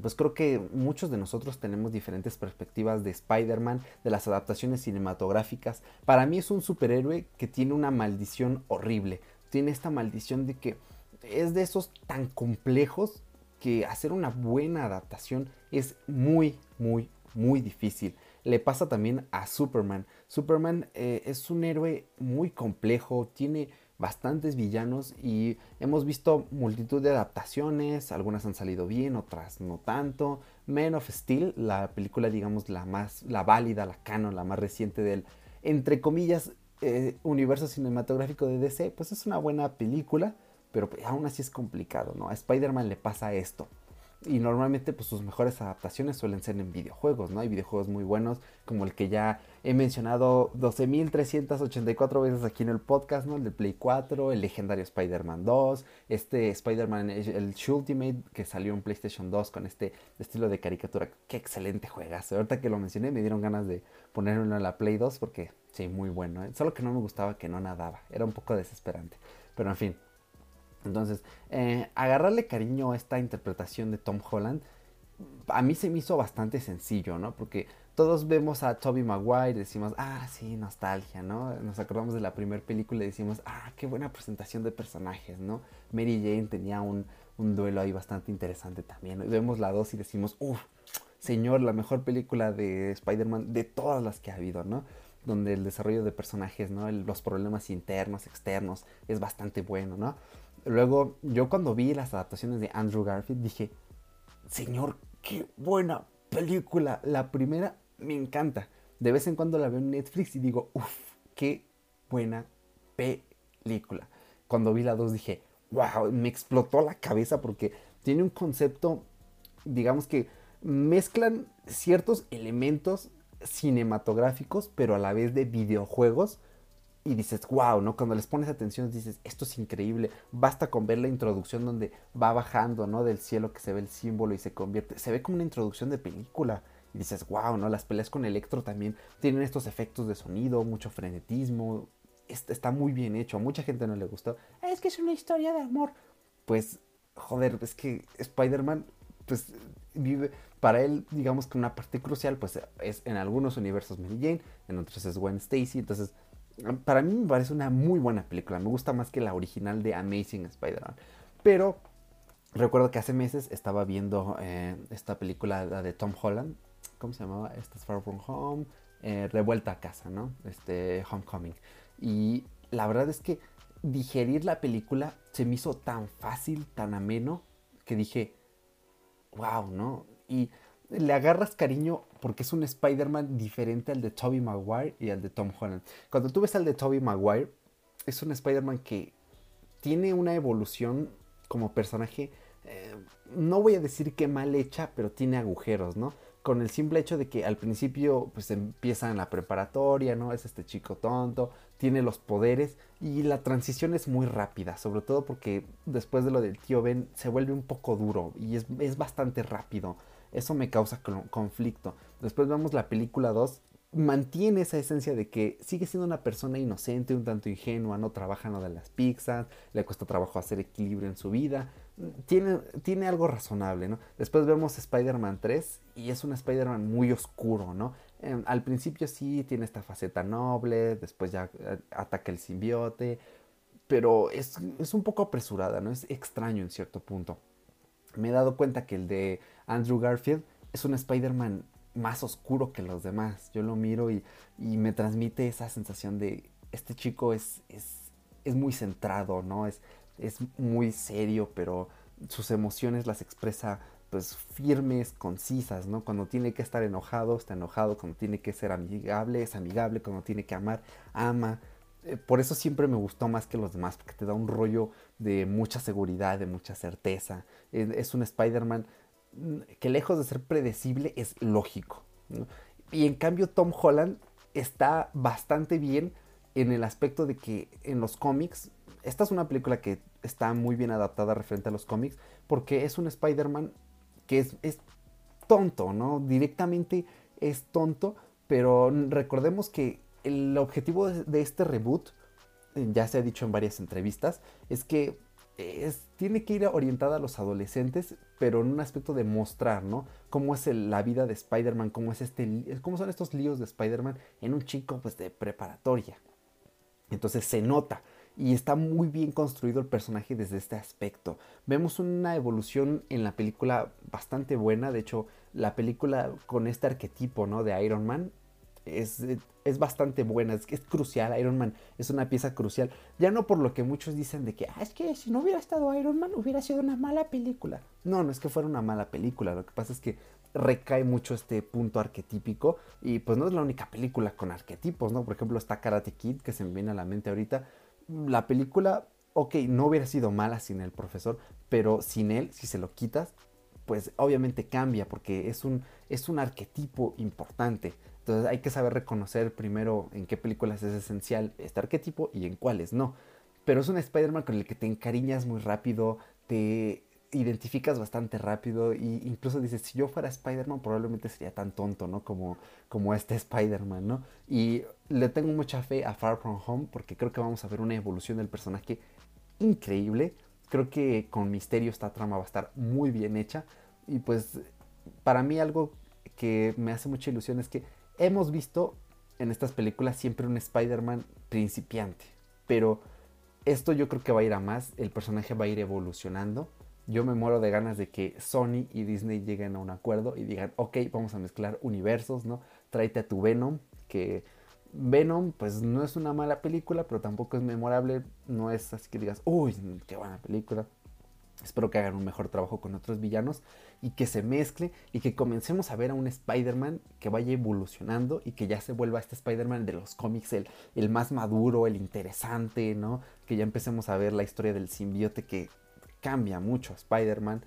pues creo que muchos de nosotros tenemos diferentes perspectivas de Spider-Man, de las adaptaciones cinematográficas. Para mí es un superhéroe que tiene una maldición horrible tiene esta maldición de que es de esos tan complejos que hacer una buena adaptación es muy, muy, muy difícil. Le pasa también a Superman. Superman eh, es un héroe muy complejo, tiene bastantes villanos y hemos visto multitud de adaptaciones, algunas han salido bien, otras no tanto. Man of Steel, la película digamos la más, la válida, la canon, la más reciente del, entre comillas, eh, universo cinematográfico de DC, pues es una buena película, pero pues, aún así es complicado, ¿no? A Spider-Man le pasa esto. Y normalmente pues sus mejores adaptaciones suelen ser en videojuegos, ¿no? Hay videojuegos muy buenos, como el que ya he mencionado 12.384 veces aquí en el podcast, ¿no? El de Play 4, el legendario Spider-Man 2, este Spider-Man, el Ultimate que salió en PlayStation 2 con este estilo de caricatura. Qué excelente juegas. Ahorita que lo mencioné me dieron ganas de ponerlo en la Play 2 porque sí, muy bueno. ¿eh? Solo que no me gustaba que no nadaba, era un poco desesperante. Pero en fin, entonces, eh, agarrarle cariño a esta interpretación de Tom Holland, a mí se me hizo bastante sencillo, ¿no? Porque todos vemos a Toby Maguire y decimos, ah, sí, nostalgia, ¿no? Nos acordamos de la primera película y decimos, ah, qué buena presentación de personajes, ¿no? Mary Jane tenía un, duelo ahí bastante interesante también. Vemos la 2 y decimos, uff, señor, la mejor película de Spider-Man de todas las que ha habido, ¿no? Donde el desarrollo de personajes, ¿no? los problemas internos, externos, es bastante bueno, ¿no? Luego, yo cuando vi las adaptaciones de Andrew Garfield dije, señor, qué buena película. La primera me encanta. De vez en cuando la veo en Netflix y digo, uff, qué buena película. Cuando vi la dos dije, wow, me explotó la cabeza porque tiene un concepto, digamos que mezclan ciertos elementos cinematográficos, pero a la vez de videojuegos. Y dices, wow, ¿no? Cuando les pones atención dices, esto es increíble. Basta con ver la introducción donde va bajando, ¿no? Del cielo que se ve el símbolo y se convierte. Se ve como una introducción de película. Y dices, wow, ¿no? Las peleas con Electro también tienen estos efectos de sonido, mucho frenetismo. Está muy bien hecho. A mucha gente no le gustó. Es que es una historia de amor. Pues, joder, es que Spider-Man, pues, vive para él, digamos que una parte crucial, pues es en algunos universos Mary Jane, en otros es Gwen Stacy. Entonces, para mí me parece una muy buena película. Me gusta más que la original de Amazing Spider-Man. Pero recuerdo que hace meses estaba viendo eh, esta película de Tom Holland. ¿Cómo se llamaba? Esta es Far From Home. Eh, Revuelta a casa, ¿no? Este, Homecoming. Y la verdad es que digerir la película se me hizo tan fácil, tan ameno, que dije, wow, ¿no? y le agarras cariño porque es un Spider-Man diferente al de Tobey Maguire y al de Tom Holland. Cuando tú ves al de Tobey Maguire, es un Spider-Man que tiene una evolución como personaje, eh, no voy a decir que mal hecha, pero tiene agujeros, ¿no? Con el simple hecho de que al principio pues empieza en la preparatoria, ¿no? Es este chico tonto, tiene los poderes y la transición es muy rápida, sobre todo porque después de lo del tío Ben se vuelve un poco duro y es, es bastante rápido. Eso me causa conflicto. Después vemos la película 2, mantiene esa esencia de que sigue siendo una persona inocente, un tanto ingenua, no trabaja no de las pizzas, le cuesta trabajo hacer equilibrio en su vida. Tiene, tiene algo razonable, ¿no? Después vemos Spider-Man 3 y es un Spider-Man muy oscuro, ¿no? Em, al principio sí tiene esta faceta noble, después ya eh, ataca el simbiote, pero es, es un poco apresurada, ¿no? Es extraño en cierto punto me he dado cuenta que el de Andrew Garfield es un Spider-Man más oscuro que los demás. Yo lo miro y, me transmite esa sensación de este chico es, es, muy centrado, ¿no? Es, es muy serio, pero sus emociones las expresa pues firmes, concisas, ¿no? Cuando tiene que estar enojado, está enojado, cuando tiene que ser amigable, es amigable, cuando tiene que amar, ama. Eh, por eso siempre me gustó más que los demás, porque te da un rollo de mucha seguridad, de mucha certeza. Es, un Spider-Man mm, que lejos de ser predecible es lógico. Y en cambio Tom Holland está bastante bien en el aspecto de que en los cómics, esta es una película que está muy bien adaptada referente a los cómics, porque es un Spider-Man que es, es tonto, ¿no? Directamente es tonto, pero recordemos que el objetivo de este reboot, eh, ya se ha dicho en varias entrevistas, es que tiene que ir orientada a los adolescentes, pero en un aspecto de mostrar, ¿no? Cómo es la vida de Spider-Man, cómo, es este, cómo son estos líos de Spider-Man en un chico pues, de preparatoria. Entonces se nota y está muy bien construido el personaje desde este aspecto. Vemos una evolución en la película bastante buena, de hecho la película con este arquetipo ¿no? de Iron Man es, es bastante buena, es, crucial, Iron Man es una pieza crucial, ya no por lo que muchos dicen de que, ah, es que si no hubiera estado Iron Man hubiera sido una mala película. No, no es que fuera una mala película, lo que pasa es que recae mucho este punto arquetípico y pues no es la única película con arquetipos, ¿no? Por ejemplo está Karate Kid que se me viene a la mente ahorita. La película, ok, no hubiera sido mala sin el profesor, pero sin él, si se lo quitas, pues obviamente cambia porque es un, es un arquetipo importante. Entonces hay que saber reconocer primero en qué películas es esencial este arquetipo y en cuáles no. Pero es un Spider-Man con el que te encariñas muy rápido, te identificas bastante rápido e incluso dices, si yo fuera Spider-Man probablemente sería tan tonto, ¿no? Como, como este Spider-Man, ¿no? Y le tengo mucha fe a Far From Home porque creo que vamos a ver una evolución del personaje increíble. Creo que con Misterio esta trama va a estar muy bien hecha. Y pues para mí algo que me hace mucha ilusión es que hemos visto en estas películas siempre un Spider-Man principiante, pero esto yo creo que va a ir a más, el personaje va a ir evolucionando. Yo me muero de ganas de que Sony y Disney lleguen a un acuerdo y digan, ok, vamos a mezclar universos, ¿no? Tráete a tu Venom, que Venom pues no es una mala película, pero tampoco es memorable, no es así que digas, uy, qué buena película. Espero que hagan un mejor trabajo con otros villanos y que se mezcle y que comencemos a ver a un Spider-Man que vaya evolucionando y que ya se vuelva este Spider-Man de los cómics, el, el, más maduro, el interesante, ¿no? Que ya empecemos a ver la historia del simbiote que cambia mucho a Spider-Man.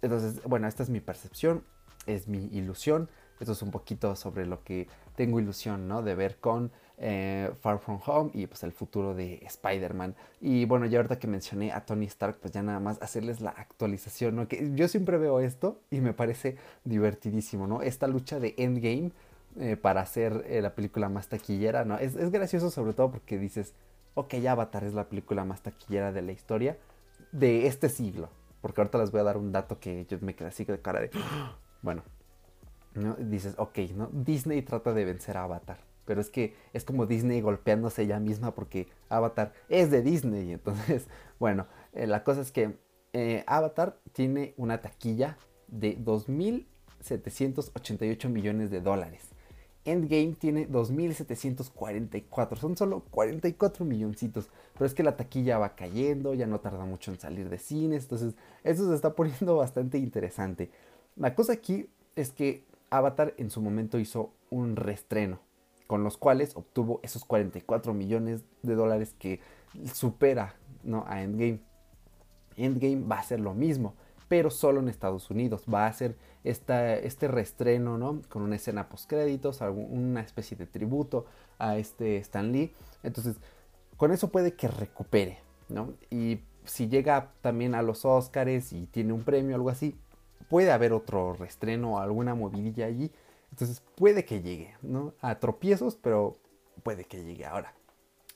Entonces, bueno, esta es mi percepción, es mi ilusión. Esto es un poquito sobre lo que tengo ilusión, ¿no? De ver con eh, Far From Home y pues el futuro de Spider-Man. Y bueno, ya ahorita que mencioné a Tony Stark, pues ya nada más hacerles la actualización, ¿no? Que yo siempre veo esto y me parece divertidísimo, ¿no? Esta lucha de Endgame eh, para hacer eh, la película más taquillera, ¿no? Es, es gracioso sobre todo porque dices, ok, Avatar es la película más taquillera de la historia de este siglo. Porque ahorita les voy a dar un dato que yo me quedé así de cara de... Bueno, dices, ok, ¿no? Disney trata de vencer a Avatar pero es que es como Disney golpeándose ella misma porque Avatar es de Disney. Entonces, bueno, eh, la cosa es que eh, Avatar tiene una taquilla de 2.788 millones de dólares. Endgame tiene 2.744, son solo 44 milloncitos, pero es que la taquilla va cayendo, ya no tarda mucho en salir de cines, entonces eso se está poniendo bastante interesante. La cosa aquí es que Avatar en su momento hizo un restreno, con los cuales obtuvo esos 44 millones de dólares que supera ¿no? a Endgame. Endgame va a ser lo mismo, pero solo en Estados Unidos. Va a ser esta, este restreno ¿no? con una escena post créditos, una especie de tributo a este Stan Lee. Entonces, con eso puede que recupere. ¿no? Y si llega también a los Oscars y tiene un premio, algo así, puede haber otro restreno o alguna movidilla allí entonces puede que llegue, ¿no? A tropiezos, pero puede que llegue. Ahora,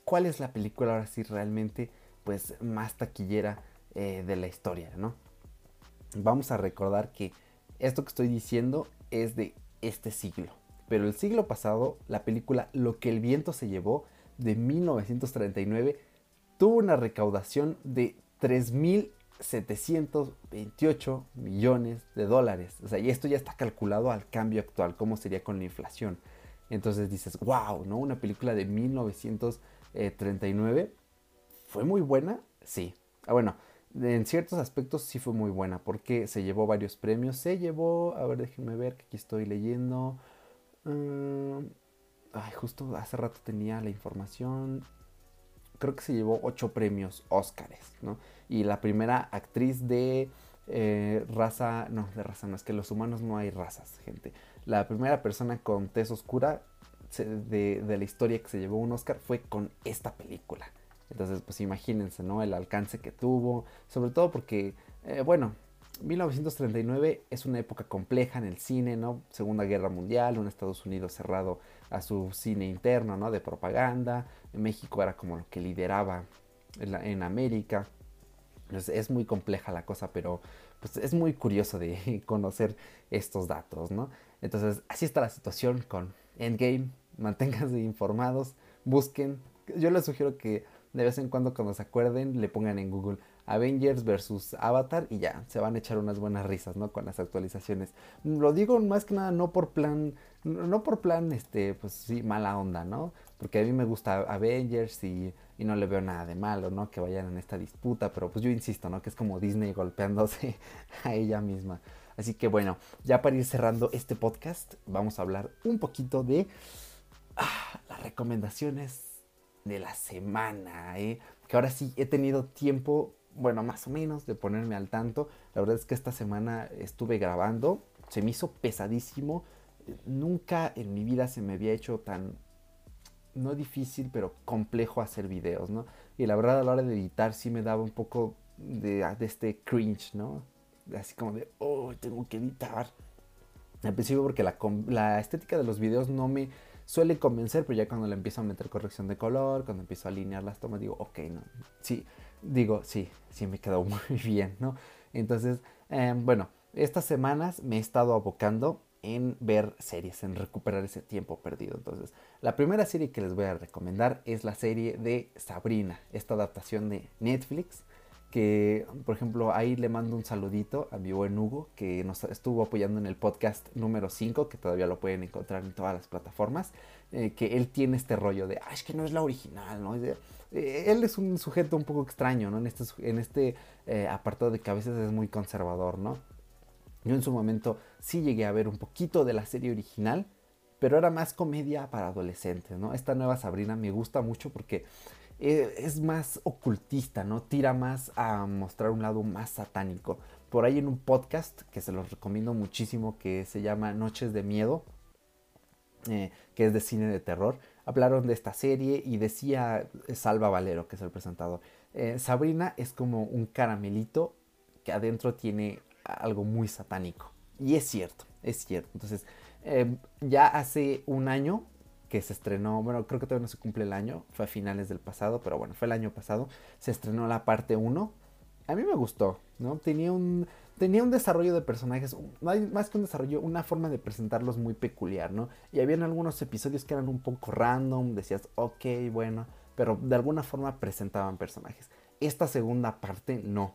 ¿cuál es la película ahora sí realmente pues más taquillera eh, de la historia, ¿no? Vamos a recordar que esto que estoy diciendo es de este siglo. Pero el siglo pasado, la película Lo que el viento se llevó de 1939 tuvo una recaudación de 3.000 728 millones de dólares. O sea, y esto ya está calculado al cambio actual, cómo sería con la inflación. Entonces dices, wow, ¿no? Una película de 1939 fue muy buena, sí. Ah, bueno, en ciertos aspectos sí fue muy buena porque se llevó varios premios. Se llevó, a ver, déjenme ver que aquí estoy leyendo. Mm, ay, justo hace rato tenía la información creo que se llevó ocho premios Óscares, ¿no? Y la primera actriz de eh, raza, no, de raza no, es que los humanos no hay razas, gente. La primera persona con tez oscura de, la historia que se llevó un Oscar fue con esta película. Entonces, pues imagínense, ¿no? El alcance que tuvo, sobre todo porque, eh, bueno, 1939 es una época compleja en el cine, ¿no? Segunda Guerra Mundial, un Estados Unidos cerrado a su cine interno, ¿no? De propaganda. México era como lo que lideraba en, América. Entonces es muy compleja la cosa, pero pues es muy curioso de conocer estos datos, ¿no? Entonces así está la situación con Endgame. Manténganse informados, busquen. Yo les sugiero que de vez en cuando cuando se acuerden le pongan en Google Avengers versus Avatar y ya, se van a echar unas buenas risas, ¿no? Con las actualizaciones. Lo digo más que nada no por plan, no por plan, este, pues sí, mala onda, ¿no? Porque a mí me gusta Avengers y, no le veo nada de malo, ¿no? Que vayan en esta disputa, pero pues yo insisto, ¿no? Que es como Disney golpeándose a ella misma. Así que bueno, ya para ir cerrando este podcast, vamos a hablar un poquito de ah, las recomendaciones de la semana, ¿eh? Que ahora sí he tenido tiempo bueno, más o menos de ponerme al tanto. La verdad es que esta semana estuve grabando, se me hizo pesadísimo. Nunca en mi vida se me había hecho tan, no difícil, pero complejo hacer videos, ¿no? Y la verdad a la hora de editar sí me daba un poco de, este cringe, ¿no? Así como de, oh, tengo que editar. Al principio porque la, la estética de los videos no me suele convencer, pero ya cuando le empiezo a meter corrección de color, cuando empiezo a alinear las tomas, digo, ok, no, sí, digo, sí, sí me quedó muy bien, ¿no? Entonces, em, bueno, estas semanas me he estado abocando en ver series, en recuperar ese tiempo perdido. Entonces, la primera serie que les voy a recomendar es la serie de Sabrina, esta adaptación de Netflix que, por ejemplo, ahí le mando un saludito a mi buen Hugo, que nos estuvo apoyando en el podcast número 5, que todavía lo pueden encontrar en todas las plataformas, eh, que él tiene este rollo de, ah, es que no es la original, ¿no? Eh, él es un sujeto un poco extraño, ¿no? En este, en este eh, apartado de que a veces es muy conservador, ¿no? Yo en su momento sí llegué a ver un poquito de la serie original, pero era más comedia para adolescentes, ¿no? Esta nueva Sabrina me gusta mucho porque eh, es más ocultista, ¿no? Tira más a mostrar un lado más satánico. Por ahí en un podcast que se los recomiendo muchísimo que se llama Noches de Miedo, eh, que es de cine de terror, hablaron de esta serie y decía Salva Valero, que es el presentador, eh, Sabrina es como un caramelito que adentro tiene algo muy satánico. Y es cierto, es cierto. Entonces, ya hace un año que se estrenó, bueno, creo que todavía no se cumple el año, fue a finales del pasado, pero bueno, fue el año pasado, se estrenó la parte 1. A mí me gustó, ¿no? Tenía un, tenía un desarrollo de personajes, más que un desarrollo, una forma de presentarlos muy peculiar, ¿no? Y habían algunos episodios que eran un poco random, decías, ok, bueno, pero de alguna forma presentaban personajes. Esta segunda parte no.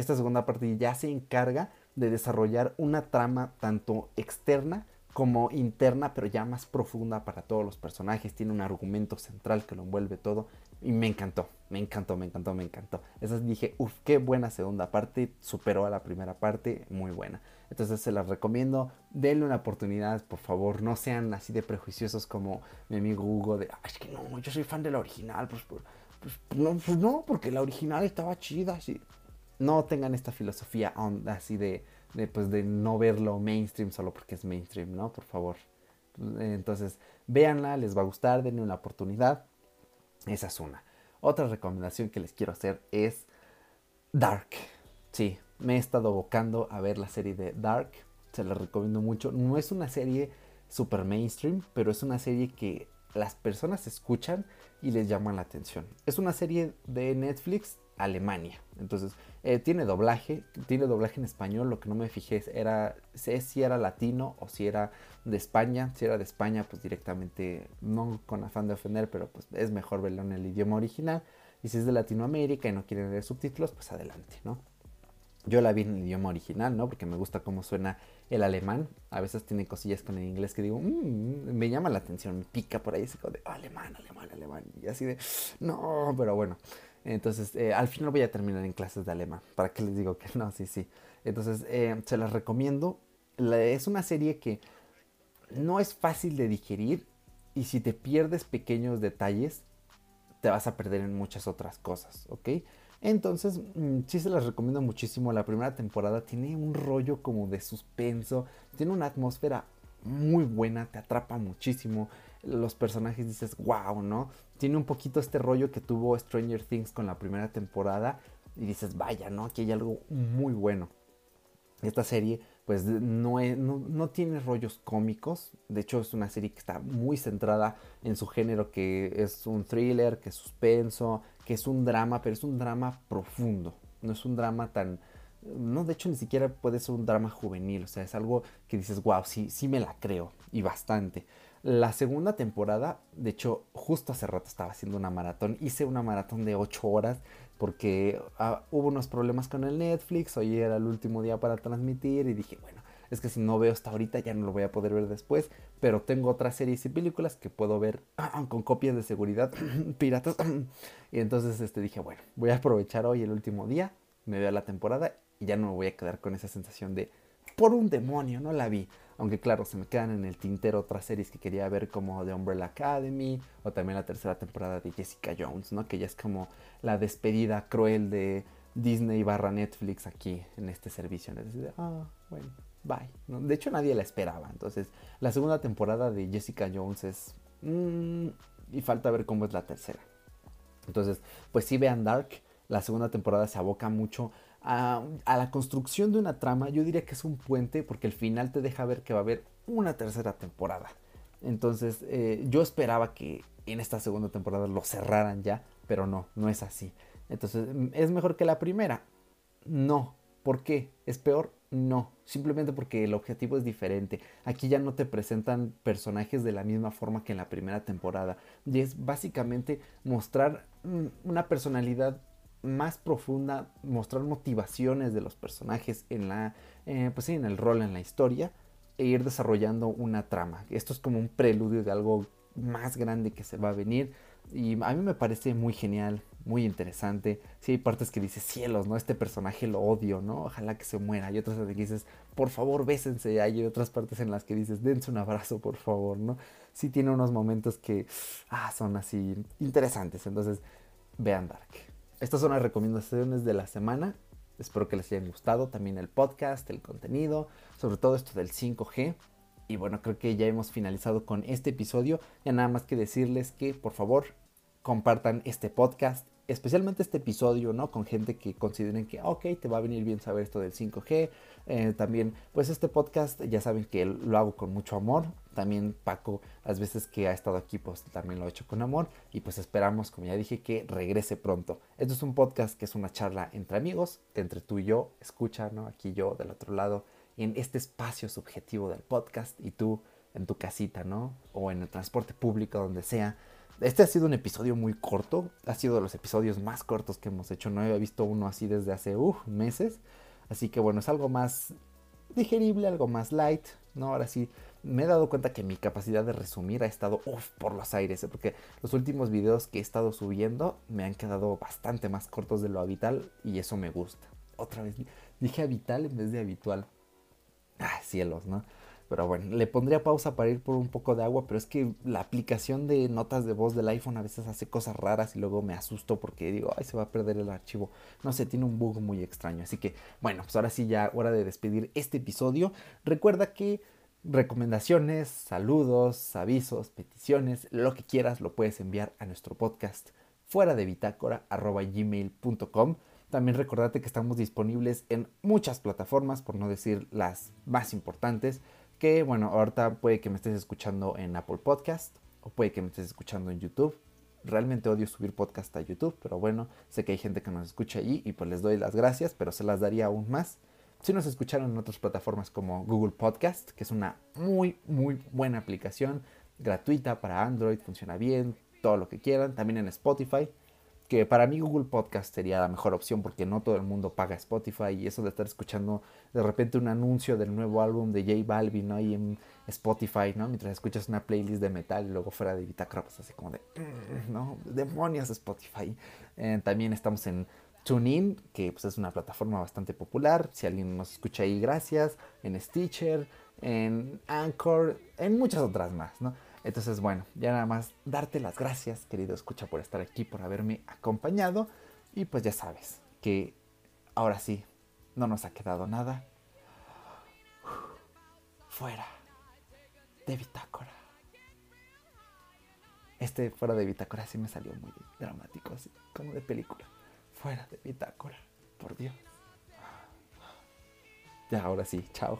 Esta segunda parte ya se encarga de desarrollar una trama tanto externa como interna, pero ya más profunda para todos los personajes. Tiene un argumento central que lo envuelve todo. Y me encantó, me encantó, me encantó, me encantó. Esas dije, uff, qué buena segunda parte. Superó a la primera parte, muy buena. Entonces se las recomiendo. Denle una oportunidad, por favor. No sean así de prejuiciosos como mi amigo Hugo de, Ay, es que no, yo soy fan de la original. Pues, pues, pues, no, pues no, porque la original estaba chida. Así. No tengan esta filosofía así de pues, de no verlo mainstream solo porque es mainstream, ¿no? Por favor. Entonces, véanla, les va a gustar, denle una oportunidad. Esa es una. Otra recomendación que les quiero hacer es Dark. Sí, me he estado abocando a ver la serie de Dark. Se la recomiendo mucho. No es una serie super mainstream, pero es una serie que las personas escuchan y les llama la atención. Es una serie de Netflix Alemania. Entonces, eh, tiene doblaje, tiene doblaje en español, lo que no me fijé era si era latino o si era de España. Si era de España, pues directamente, no con afán de ofender, pero pues es mejor verlo en el idioma original. Y si es de Latinoamérica y no quieren leer subtítulos, pues adelante, ¿no? Yo la vi en el idioma original, ¿no? Porque me gusta cómo suena el alemán. A veces tiene cosillas con el inglés que digo, mm, me llama la atención, me pica por ahí, así como de alemán, alemán, alemán. Y así de, no, pero bueno. Entonces, eh, al final voy a terminar en clases de alemán. ¿Para qué les digo que no? Sí, sí. Entonces, eh, se las recomiendo. es una serie que no es fácil de digerir y si te pierdes pequeños detalles, te vas a perder en muchas otras cosas, ¿ok? Entonces, mm, sí se las recomiendo muchísimo. La primera temporada tiene un rollo como de suspenso, tiene una atmósfera muy buena, te atrapa muchísimo. Los personajes dices, wow, ¿no? Tiene un poquito este rollo que tuvo Stranger Things con la primera temporada y dices, vaya, ¿no? Aquí hay algo muy bueno. Esta serie pues no, no, tiene rollos cómicos, de hecho es una serie que está muy centrada en su género, que es un thriller, que es suspenso, que es un drama, pero es un drama profundo, no es un drama tan, no, de hecho ni siquiera puede ser un drama juvenil, o sea, es algo que dices, wow, sí, sí me la creo, y bastante. La segunda temporada, de hecho, justo hace rato estaba haciendo una maratón, hice una maratón de 8 horas porque ah, hubo unos problemas con el Netflix, hoy era el último día para transmitir y dije, bueno, es que si no veo hasta ahorita ya no lo voy a poder ver después, pero tengo otras series y películas que puedo ver con copias de seguridad piratas. y entonces este, dije, bueno, voy a aprovechar hoy el último día, me veo la temporada y ya no me voy a quedar con esa sensación de, por un demonio, no la vi. Aunque claro, se me quedan en el tintero otras series que quería ver como The Umbrella Academy o también la tercera temporada de Jessica Jones, ¿no? Que ya es como la despedida cruel de Disney barra Netflix aquí en este servicio. Es decir, ah, bueno, bye. De hecho nadie la esperaba. Entonces, la segunda temporada de Jessica Jones es... Mm, y falta ver cómo es la tercera. Entonces, pues sí vean Dark. La segunda temporada se aboca mucho a, la construcción de una trama, yo diría que es un puente porque el final te deja ver que va a haber una tercera temporada. Entonces eh, yo esperaba que en esta segunda temporada lo cerraran ya, pero no, no es así. Entonces, ¿es mejor que la primera? No. ¿Por qué? ¿Es peor? No. Simplemente porque el objetivo es diferente. Aquí ya no te presentan personajes de la misma forma que en la primera temporada. Y es básicamente mostrar mm, una personalidad más profunda, mostrar motivaciones de los personajes en la, eh, pues sí, en el rol, en la historia, e ir desarrollando una trama. Esto es como un preludio de algo más grande que se va a venir. Y a mí me parece muy genial, muy interesante. Sí, hay partes que dices, cielos, ¿no? Este personaje lo odio, ¿no? Ojalá que se muera. Hay otras que dices, por favor, bésense. Hay otras partes en las que dices, dense un abrazo, por favor, ¿no? Sí tiene unos momentos que ah, son así interesantes. Entonces, vean Dark. Estas son las recomendaciones de la semana. Espero que les hayan gustado también el podcast, el contenido, sobre todo esto del 5G. Y bueno, creo que ya hemos finalizado con este episodio. Ya nada más que decirles que por favor compartan este podcast, especialmente este episodio, ¿no? Con gente que consideren que, ok, te va a venir bien saber esto del 5G. Eh, también, pues este podcast, ya saben que lo hago con mucho amor. También Paco, las veces que ha estado aquí, pues también lo he hecho con amor. Y pues esperamos, como ya dije, que regrese pronto. Esto es un podcast que es una charla entre amigos, entre tú y yo. Escucha, ¿no? Aquí yo del otro lado, en este espacio subjetivo del podcast y tú en tu casita, ¿no? O en el transporte público, donde sea este ha sido un episodio muy corto, ha sido de los episodios más cortos que hemos hecho, no había visto uno así desde hace meses, así que bueno, es algo más digerible, algo más light, ¿no? Ahora sí, me he dado cuenta que mi capacidad de resumir ha estado por los aires, ¿eh? porque los últimos videos que he estado subiendo me han quedado bastante más cortos de lo habitual y eso me gusta. Otra vez, dije habitual en vez de habitual. Ah, cielos, ¿no? Pero bueno, le pondría pausa para ir por un poco de agua, pero es que la aplicación de notas de voz del iPhone a veces hace cosas raras y luego me asusto porque digo, ay, se va a perder el archivo. No sé, tiene un bug muy extraño. Así que, bueno, pues ahora sí ya hora de despedir este episodio. Recuerda que recomendaciones, saludos, avisos, peticiones, lo que quieras lo puedes enviar a nuestro podcast fuera de bitácora. También recordate que estamos disponibles en muchas plataformas, por no decir las más importantes que bueno, ahorita puede que me estés escuchando en Apple Podcast o puede que me estés escuchando en YouTube. Realmente odio subir podcast a YouTube, pero bueno, sé que hay gente que nos escucha allí y pues les doy las gracias, pero se las daría aún más. Si nos escucharon en otras plataformas como Google Podcast, que es una muy, muy buena aplicación, gratuita para Android, funciona bien, todo lo que quieran. También en Spotify, que para mí Google Podcast sería la mejor opción porque no todo el mundo paga Spotify y eso de estar escuchando de repente un anuncio del nuevo álbum de J Balvin ¿no? ahí en Spotify, ¿no? Mientras escuchas una playlist de metal y luego fuera de Bitácora, pues así como de, mm, ¿no? Demonios Spotify. Eh, también estamos en TuneIn, que pues es una plataforma bastante popular. Si alguien nos escucha ahí, gracias. En Stitcher, en Anchor, en muchas otras más, ¿no? Entonces, bueno, ya nada más darte las gracias, querido escucha, por estar aquí, por haberme acompañado. Y pues ya sabes que ahora sí, no nos ha quedado nada. Fuera de bitácora. Este fuera de bitácora sí me salió muy dramático, así como de película. Fuera de bitácora, por Dios. Ya, ahora sí, chao.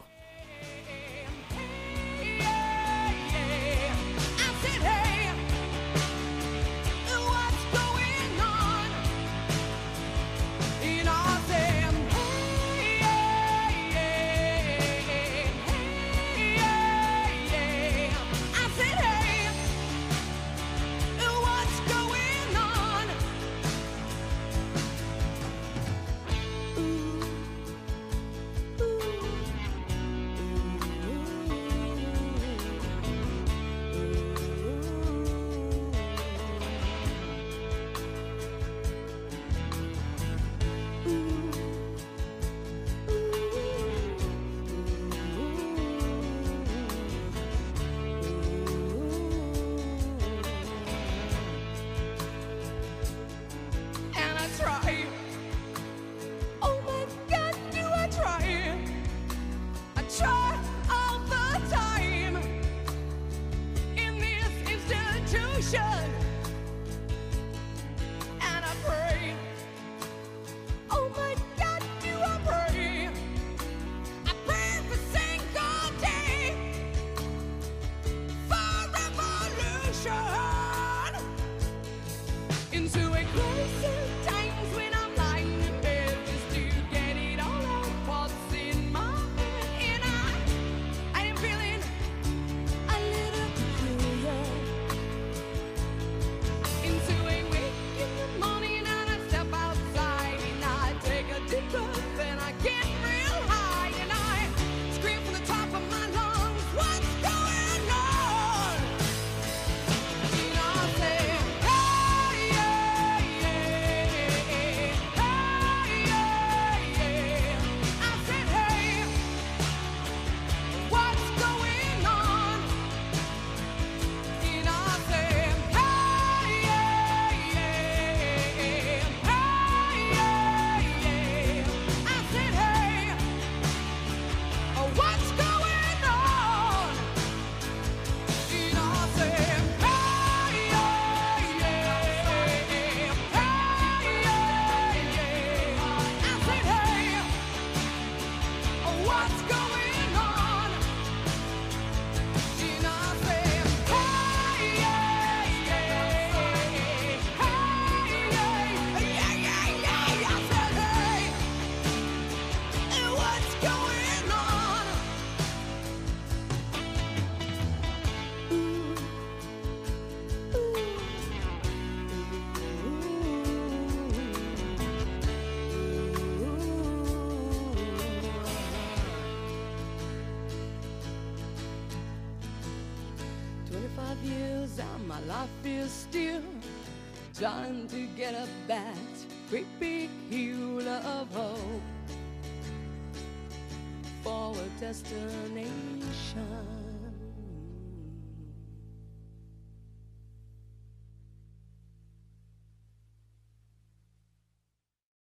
Destination.